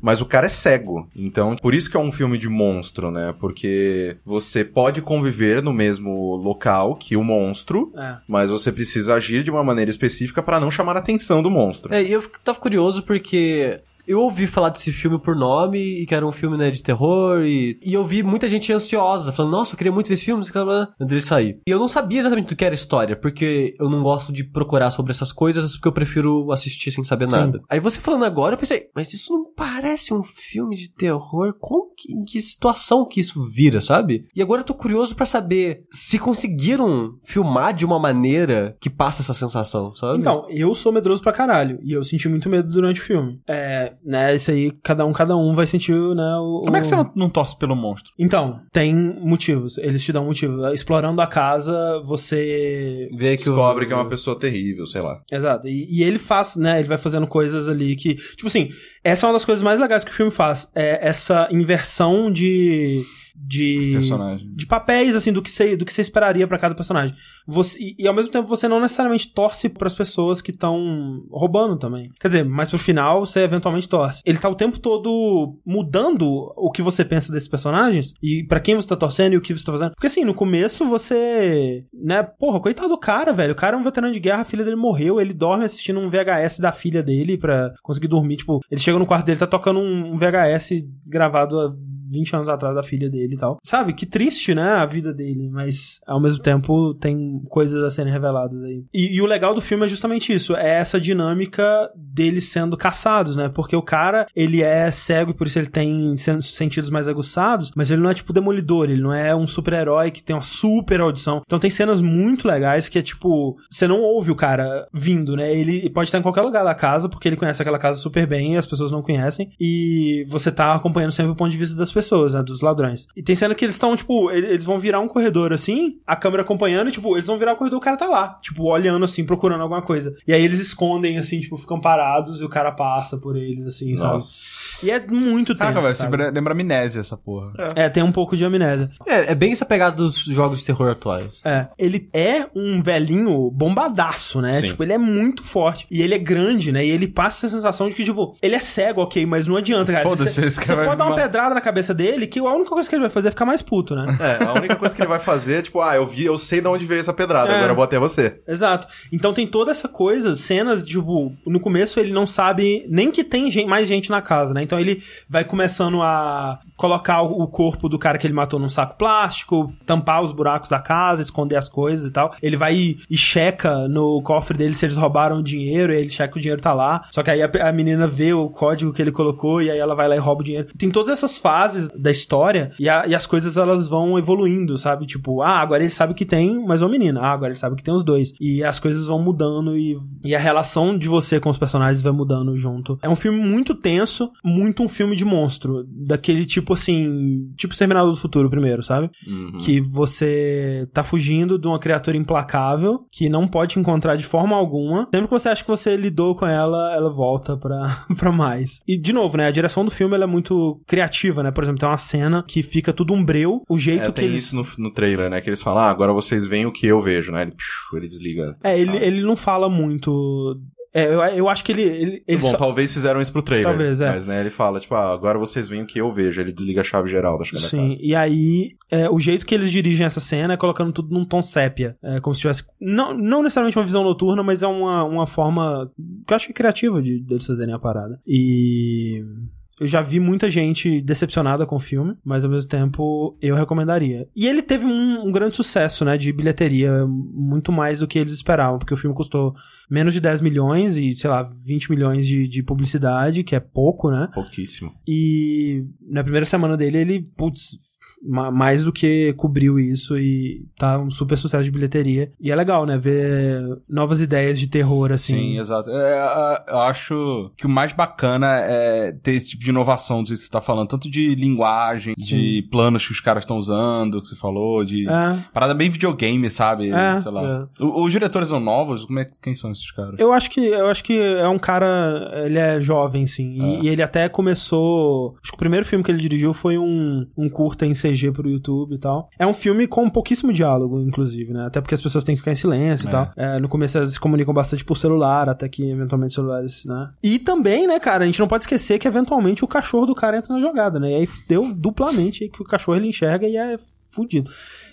mas o cara é cego. Então, por isso que é um filme de monstro, né? Porque você pode conviver no mesmo local que o monstro, É. mas você precisa agir de uma maneira específica pra não chamar a atenção do monstro. É, e eu tava curioso porque eu ouvi falar desse filme por nome e que era um filme, né, de terror e, e eu vi muita gente ansiosa, falando, nossa, eu queria muito ver esse filme, antes dele sair. E eu não sabia exatamente do que era a história, porque eu não gosto de procurar sobre essas coisas, porque eu prefiro assistir sem saber Sim. nada. Aí você falando agora, eu pensei, mas isso não parece um filme de terror? Como que, em que situação que isso vira, sabe? E agora eu tô curioso pra saber se conseguiram filmar de uma maneira que passa essa sensação, sabe? Então, eu sou medroso pra caralho. E eu senti muito medo durante o filme. É, né, isso aí, cada um, cada um vai sentir, né, o... Como é que o- você não, não torce pelo monstro? Então, tem motivos. Eles te dão motivo. Explorando a casa, você Vê que o- Descobre que é uma pessoa terrível, sei lá. Exato. E, e ele faz, né? Ele vai fazendo coisas ali que. Tipo assim, essa é uma das coisas mais legais que o filme faz. É essa inversão de. De. Personagem. De papéis, assim, do que você, do que você esperaria pra cada personagem. Você, e, e ao mesmo tempo você não necessariamente torce pras pessoas que estão roubando também. Quer dizer, mais pro final você eventualmente torce. Ele tá o tempo todo mudando o que você pensa desses personagens e pra quem você tá torcendo e o que você tá fazendo. Porque assim, no começo você. Né, porra, coitado do cara, velho. O cara é um veterano de guerra, a filha dele morreu, ele dorme assistindo um VHS da filha dele pra conseguir dormir. Tipo, ele chega no quarto dele, tá tocando um VHS gravado há 20 anos atrás da filha dele e tal. Sabe? Que triste, né? A vida dele. Mas, ao mesmo tempo, tem coisas a serem reveladas aí. E, e o legal do filme é justamente isso. É essa dinâmica deles sendo caçados, né? Porque o cara, ele é cego e por isso ele tem sen- sentidos mais aguçados. Mas ele não é tipo demolidor. Ele não é um super-herói que tem uma super audição. Então tem cenas muito legais que é tipo... Você não ouve o cara vindo, né? Ele pode estar em qualquer lugar da casa porque ele conhece aquela casa super bem e as pessoas não conhecem. E você tá acompanhando sempre o ponto de vista das pessoas, né? Dos ladrões. E tem cena que eles estão, tipo, ele- eles vão virar um corredor assim, a câmera acompanhando, e, tipo, eles vão virar o corredor, o cara tá lá, tipo, olhando assim, procurando alguma coisa. E aí eles escondem, assim, tipo, ficam parados e o cara passa por eles, assim, sabe? Nossa. E é muito Caraca, tenso, velho, lembra amnésia essa porra. É, tem um pouco de amnésia. É, é bem essa pegada dos jogos de terror atuais. É. Ele é um velhinho bombadaço, né? Sim. Tipo, ele é muito forte. E ele é grande, né? E ele passa essa sensação de que, tipo, ele é cego, ok, mas não adianta, cara. Foda-se, Você pode dar uma pedrada na cabeça cabeça dele que a única coisa que ele vai fazer é ficar mais puto, né? É, a única coisa que ele vai fazer é tipo, ah, eu vi, eu sei de onde veio essa pedrada, É. agora eu vou até você. Exato. Então tem toda essa coisa, cenas, tipo, no começo ele não sabe nem que tem gen- mais gente na casa, né? Então ele vai começando a colocar o corpo do cara que ele matou num saco plástico, tampar os buracos da casa, esconder as coisas e tal. Ele vai e, e checa no cofre dele se eles roubaram o dinheiro, e ele checa que o dinheiro tá lá. Só que aí a, a menina vê o código que ele colocou e aí ela vai lá e rouba o dinheiro. Tem todas essas fases da história e, a- e as coisas elas vão evoluindo, sabe? Tipo, ah, agora ele sabe que tem mais uma menina. Ah, agora ele sabe que tem os dois. E as coisas vão mudando e, e a relação de você com os personagens vai mudando junto. É um filme muito tenso, muito um filme de monstro. Daquele tipo assim, tipo Terminador do Futuro primeiro, sabe? Uhum. Que você tá fugindo de uma criatura implacável que não pode te encontrar de forma alguma. Sempre que você acha que você lidou com ela, ela volta pra, pra mais. E, de novo, né? A direção do filme ela é muito criativa, né? Por exemplo, tem uma cena que fica tudo um breu. O jeito É, que tem eles. isso no, no trailer, né? Que eles falam, ah, agora vocês veem o que eu vejo, né? Ele, ele desliga. É, ele, Ah. ele não fala muito. É, eu, eu acho que ele. ele, ele Bom, só- talvez fizeram isso pro trailer. Talvez, é. Mas, né, ele fala, tipo, ah, agora vocês veem o que eu vejo. Ele desliga a chave geral da chave da Sim, casa. e aí é, o jeito que eles dirigem essa cena é colocando tudo num tom sépia. É como se tivesse. Não, não necessariamente uma visão noturna, mas é uma, uma forma que eu acho que é criativa de deles fazerem a parada. E. Eu já vi muita gente decepcionada com o filme, mas ao mesmo tempo eu recomendaria. E ele teve um, um grande sucesso, né, de bilheteria, muito mais do que eles esperavam, porque o filme custou menos de 10 milhões e, sei lá, 20 milhões de, de publicidade, que é pouco, né? Pouquíssimo. E na primeira semana dele, ele, putz, ma- mais do que cobriu isso e tá um super sucesso de bilheteria. E é legal, né? Ver novas ideias de terror, assim. Sim, exato. É, eu acho que o mais bacana é ter esse tipo de inovação do que você tá falando, tanto de linguagem, de planos que os caras estão usando, que você falou, de. É, Parada bem videogame, sabe? É, Sei lá. O- os diretores são novos? Como é, que- quem são esses caras? eu acho que eu acho que é um cara, ele é jovem, sim. E, e ele até começou. Acho que o primeiro filme que ele dirigiu foi um, um curta em CG pro YouTube e tal. É um filme com pouquíssimo diálogo, inclusive, né? Até porque as pessoas têm que ficar em silêncio e É. tal. É, no começo elas se comunicam bastante por celular, até que eventualmente celulares, né? E também, né, cara, a gente não pode esquecer que eventualmente o cachorro do cara entra na jogada, né? E aí deu duplamente que o cachorro ele enxerga e é fudido.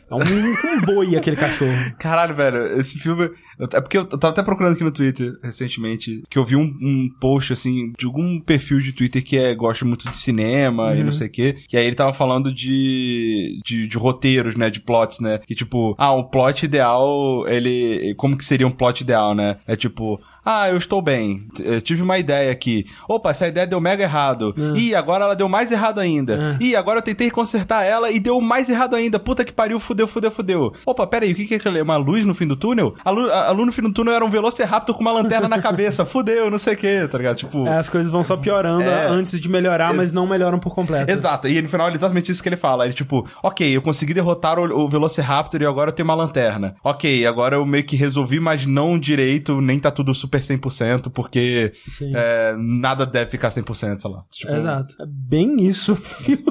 É um, um boi aquele cachorro. Caralho, velho, esse filme. É porque eu tava até procurando aqui no Twitter recentemente, que eu vi um, um post, assim, de algum perfil de Twitter que é, gosta muito de cinema e não sei o quê. Que aí ele tava falando de, de, de roteiros, né? De plots, né? Que tipo, ah, o plot ideal, ele. Como que seria um plot ideal, né? É tipo. Ah, eu estou bem. Eu tive uma ideia aqui. Opa, essa ideia deu mega errado. Ih, agora ela deu mais errado ainda. Ih, agora eu tentei consertar ela e deu mais errado ainda. Puta que pariu, fudeu, fudeu, fudeu. Opa, pera aí, o que que é aquilo? Uma luz no fim do túnel? A, lu a, luz no fim do túnel era um Velociraptor com uma lanterna na cabeça. Fudeu, não sei o que, tá ligado? Tipo... É, as coisas vão só piorando É. antes de melhorar, mas não melhoram por completo. Exato, e no final é exatamente isso que ele fala. Ele, tipo, ok, eu consegui derrotar o, o Velociraptor e agora eu tenho uma lanterna. Ok, agora eu meio que resolvi, mas não direito, nem tá tudo super 100%, porque é, nada deve ficar 100%, sei lá. Tipo, Exato. É bem isso o filme.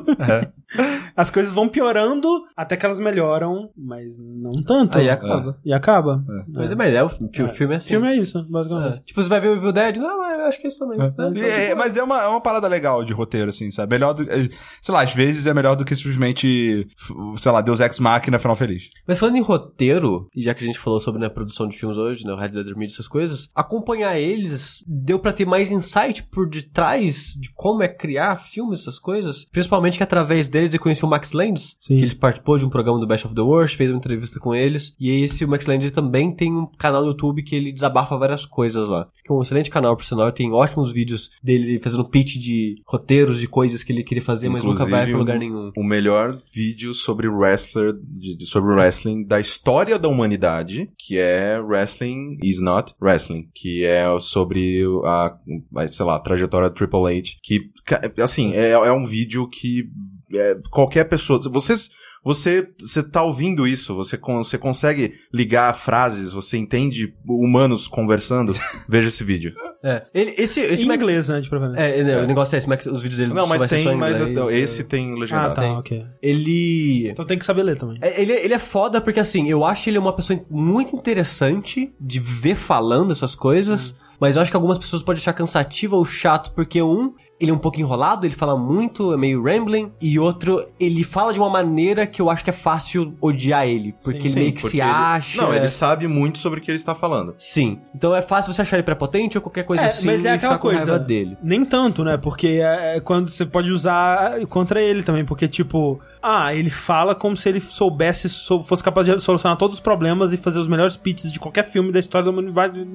As coisas vão piorando até que elas melhoram, mas não tanto. Aí acaba. E acaba. Mas é, mas é, o fi- o filme é O assim. filme é isso, basicamente. É. Tipo, você vai ver o Evil Dead? Não, mas eu acho que é isso também. É, É, é, mas é uma, é uma parada legal de roteiro, assim, sabe? Melhor do. é, sei lá, às vezes é melhor do que simplesmente, sei lá, Deus Ex Machina final feliz. Mas falando em roteiro, e já que a gente falou sobre né, produção de filmes hoje, né, o Red Dead Redemption, essas coisas, acompanhar eles deu pra ter mais insight por detrás de como é criar filmes, essas coisas. Principalmente que através deles eu conheci o Max Landis, Sim. que ele participou de um programa do Best of the Worst, fez uma entrevista com eles. E esse o Max Landis também tem um canal no YouTube que ele desabafa várias coisas lá. Que é um excelente canal, por sinal, tem ótimos vídeos dele fazendo pitch de roteiros, de coisas que ele queria fazer, mas nunca vai pra lugar nenhum. O melhor vídeo sobre wrestler, de- de- sobre wrestling da história da humanidade, que é Wrestling is Not Wrestling, que é sobre a, sei lá, a trajetória do Triple H, que, assim, é, é um vídeo que é, qualquer pessoa, vocês, você, você tá ouvindo isso, você, você consegue ligar frases, você entende humanos conversando, veja esse vídeo. É. Ele, esse, esse em Max- inglês, né, de preferência. É, né, o negócio é esse, Max, os vídeos dele Não, mas tem, em mas inglês, é. esse tem legendado. Ah, tá, ok. Ele. Então tem que saber ler também. é, Ele, ele é foda porque, assim, eu acho ele uma pessoa muito interessante de ver falando essas coisas. Mas eu acho que algumas pessoas podem achar cansativo ou chato, porque um, ele é um pouco enrolado, ele fala muito, é meio rambling. E outro, ele fala de uma maneira que eu acho que é fácil odiar ele. Porque ele Sim, meio que se ele- acha. Não, ele sabe muito sobre o que ele está falando. Sim. Então é fácil você achar ele prepotente ou qualquer coisa É, assim mas é e aquela coisa. raiva dele. Nem tanto, né? Porque é, é quando você pode usar contra ele também. Porque, tipo, ah, ele fala como se ele soubesse, sou- fosse capaz de solucionar todos os problemas e fazer os melhores pitches de qualquer filme da história da humanidade.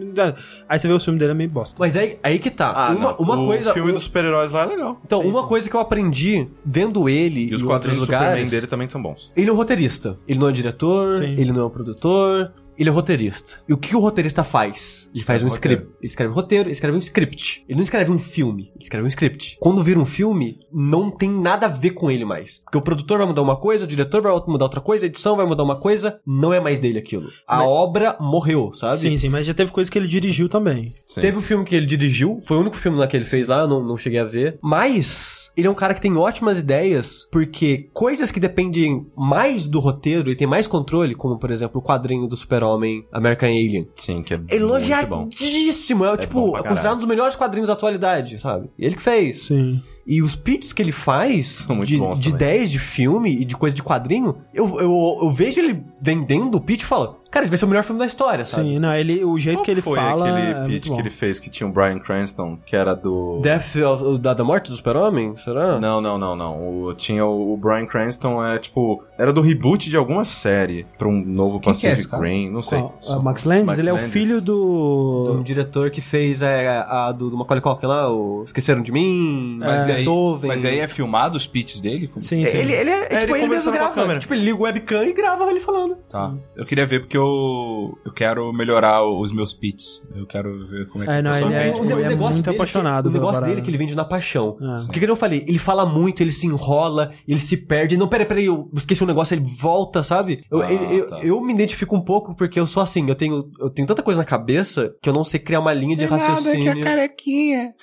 Aí você vê o filme dele é meio bosta. Mas aí, aí que tá. Ah, uma não. uma o coisa. filme um- dos super-heróis lá é legal. Então, Sim, uma sim. coisa que eu aprendi vendo ele E os quadrinhos do lugares. Superman dele também são bons. Ele é um roteirista. Ele não é diretor, Sim. ele não é um produtor. Ele é roteirista. E o que o roteirista faz? Ele faz um roteiro. script. Ele escreve um roteiro, ele escreve um script. Ele não escreve um filme, ele escreve um script. Quando vira um filme, não tem nada a ver com ele mais. Porque o produtor vai mudar uma coisa, o diretor vai mudar outra coisa, a edição vai mudar uma coisa, não é mais dele aquilo. A Mas- obra morreu, sabe? Sim, sim, mas já teve coisa que ele dirigiu também. Sim. Teve o filme que ele dirigiu, foi o único filme lá que ele fez lá, eu não, não cheguei a ver. Mas ele é um cara que tem ótimas ideias, porque coisas que dependem mais do roteiro e tem mais controle, como por exemplo o quadrinho do Super-Homem American Alien. Sim, que é muito bom. Elogiadíssimo, é, bom tipo, é considerado um dos melhores quadrinhos da atualidade, sabe? E ele que fez. Sim. E os pitches que ele faz de, bons de também. ideias de filme e de coisa de quadrinho, eu, eu, eu vejo ele vendendo o pitch e falo, cara, esse vai ser o melhor filme da história, sabe? Sim, não, ele, o jeito Qual que ele foi fala. aquele é pitch que ele fez que tinha o Brian Cranston, que era do... Death of, da, da morte do super-homem, será? Não, não, não, não. O, tinha o, o Brian Cranston, é tipo... Era do reboot de alguma série pra um novo Quem que é Pacific cara? Rim, não sei. Qual? Ah, Max Landis, Max ele é o Landis. filho De um do. diretor que fez é, a do, do Macaulay Culkin lá, o Esqueceram de Mim, Mas, é, Beethoven. mas aí é filmado os pitches dele? Como- Sim, sim. Ele, ele é, é, ele tipo, ele mesmo com a grava. câmera. Tipo, ele liga o webcam e grava ele falando. Tá. Eu queria ver porque eu, eu quero melhorar os meus pitches. Eu quero ver como é que É, o não, ele é- vende. ele é muito dele, apaixonado O pela negócio parada. dele é que ele vende na paixão. É. Porque, como eu falei, ele fala muito, ele se enrola, ele se perde. Não, peraí, peraí, eu esqueci um negócio, ele volta, sabe? Eu, Ah, eu, eu- tá. eu me identifico um pouco porque eu sou assim, eu tenho, eu tenho tanta coisa na cabeça que eu não sei criar uma linha de raciocínio. carequinha.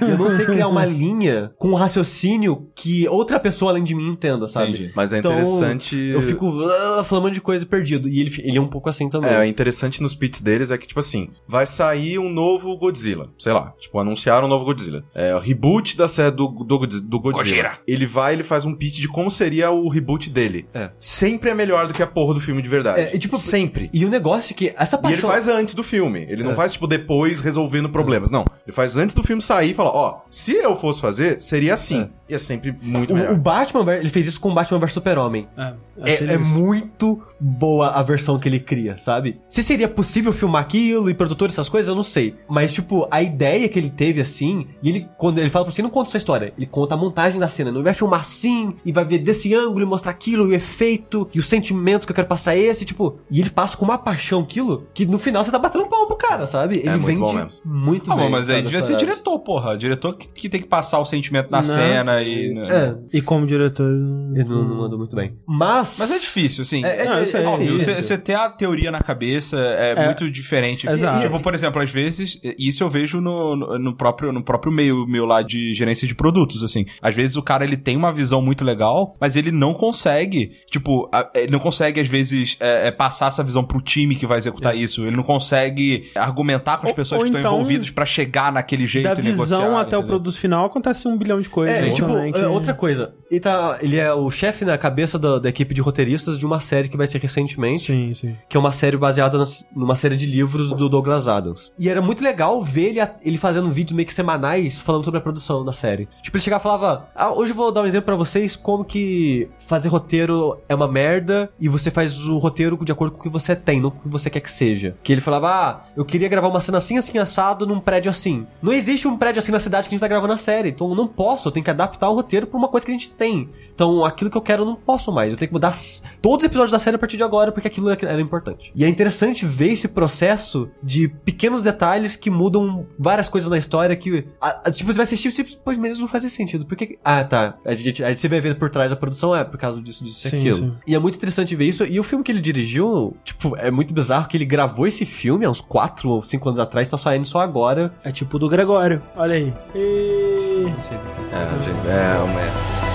Eu não sei criar uma linha com um raciocínio que outra pessoa além de mim entenda, sabe? Entendi. Mas é Então, interessante... Eu fico ah, falando um de coisa perdido. E ele, ele é um pouco assim também. É, o interessante nos pits deles é que, tipo assim, vai sair um novo Godzilla. Sei lá, tipo, anunciaram um novo Godzilla. É, o reboot da série do, do, do Godzilla. Gojira. Ele vai, ele faz um pitch de como seria o reboot dele. É. Sempre é melhor do que a porra do filme de verdade. É, e, tipo, Sempre. E o negócio é que essa E paixão... ele faz antes do filme. Ele não É. faz, tipo, depois resolvendo problemas. Não. Ele faz antes do filme sair e fala, ó, se eu fosse fazer, seria assim. É. E é sempre muito O, melhor. o Batman, ele fez isso com o Batman vs Super-Homem. É, É, é muito boa a versão que ele cria, sabe? Se seria possível filmar aquilo e produtor essas coisas, eu não sei. Mas, tipo, a ideia que ele teve assim, e ele, quando ele fala pra você, não conta essa história, ele conta a montagem da cena. Não vai filmar assim, e vai ver desse ângulo e mostrar aquilo, e o efeito, e o sentimento que eu quero passar é esse, tipo. E ele passa com uma paixão aquilo, que no final você tá batendo palma pro cara, sabe? Ele muito vende bom mesmo. muito Ah, bem. mas aí devia ser diretor, porra. Diretor que, que tem que passar o sentimento na Não. cena e... É, E como diretor. ele não, não mandou muito bem. Mas. Mas é difícil, assim. É, é, Não, isso é Óbvio, difícil. você você ter a teoria na cabeça é, É. muito diferente. Exato. Tipo, por exemplo, às vezes, isso eu vejo no, no, no próprio, no próprio meio meu lá de gerência de produtos, assim. Às vezes o cara, ele tem uma visão muito legal, mas ele não consegue, tipo, a- ele não consegue, às vezes, é, é, passar essa visão pro time que vai executar isso. Ele não consegue argumentar com as Ou- pessoas ou que estão então, envolvidas pra chegar naquele jeito Da e negociar. visão até o entendeu? produto final acontece um bilhão de coisas. É, tipo, também, que- é, outra coisa. Ele, tá, ele é o chefe na cabeça da, da equipe de roteiristas de uma série que vai ser recentemente. Sim, sim. Que é uma série baseada nas- numa série de livros do Douglas Adams. E era muito legal ver ele, ele fazendo vídeos meio que semanais falando sobre a produção da série. Tipo, ele chegava e falava: ah, hoje eu vou dar um exemplo pra vocês como que fazer roteiro é uma merda e você faz o roteiro de acordo com o que você tem, não com o que você quer que seja. Que ele falava: ah, eu queria gravar uma cena assim, assim, assado num prédio assim. Não existe um prédio assim na cidade que a gente tá gravando a série. Então eu não posso, eu tenho que adaptar o roteiro pra uma coisa que a gente tem. Então aquilo que eu quero eu não posso mais. Eu tenho que mudar todos os episódios da série a partir de agora porque aquilo era importante. E é interessante ver esse processo de pequenos detalhes que mudam várias coisas na história que. a- a- tipo, você vai assistir e você, pois mesmo não fazia sentido. Porque. Ah, tá. A gente, aí você vai ver por trás da produção, é por causa disso, disso e aquilo. sim. E é muito interessante ver isso. E o filme que ele dirigiu, tipo, é muito bizarro que ele gravou esse filme há uns 4 ou 5 anos atrás, tá saindo só agora. É tipo do Gregório. Olha aí. E... Não sei do que. É, gente, é, uma-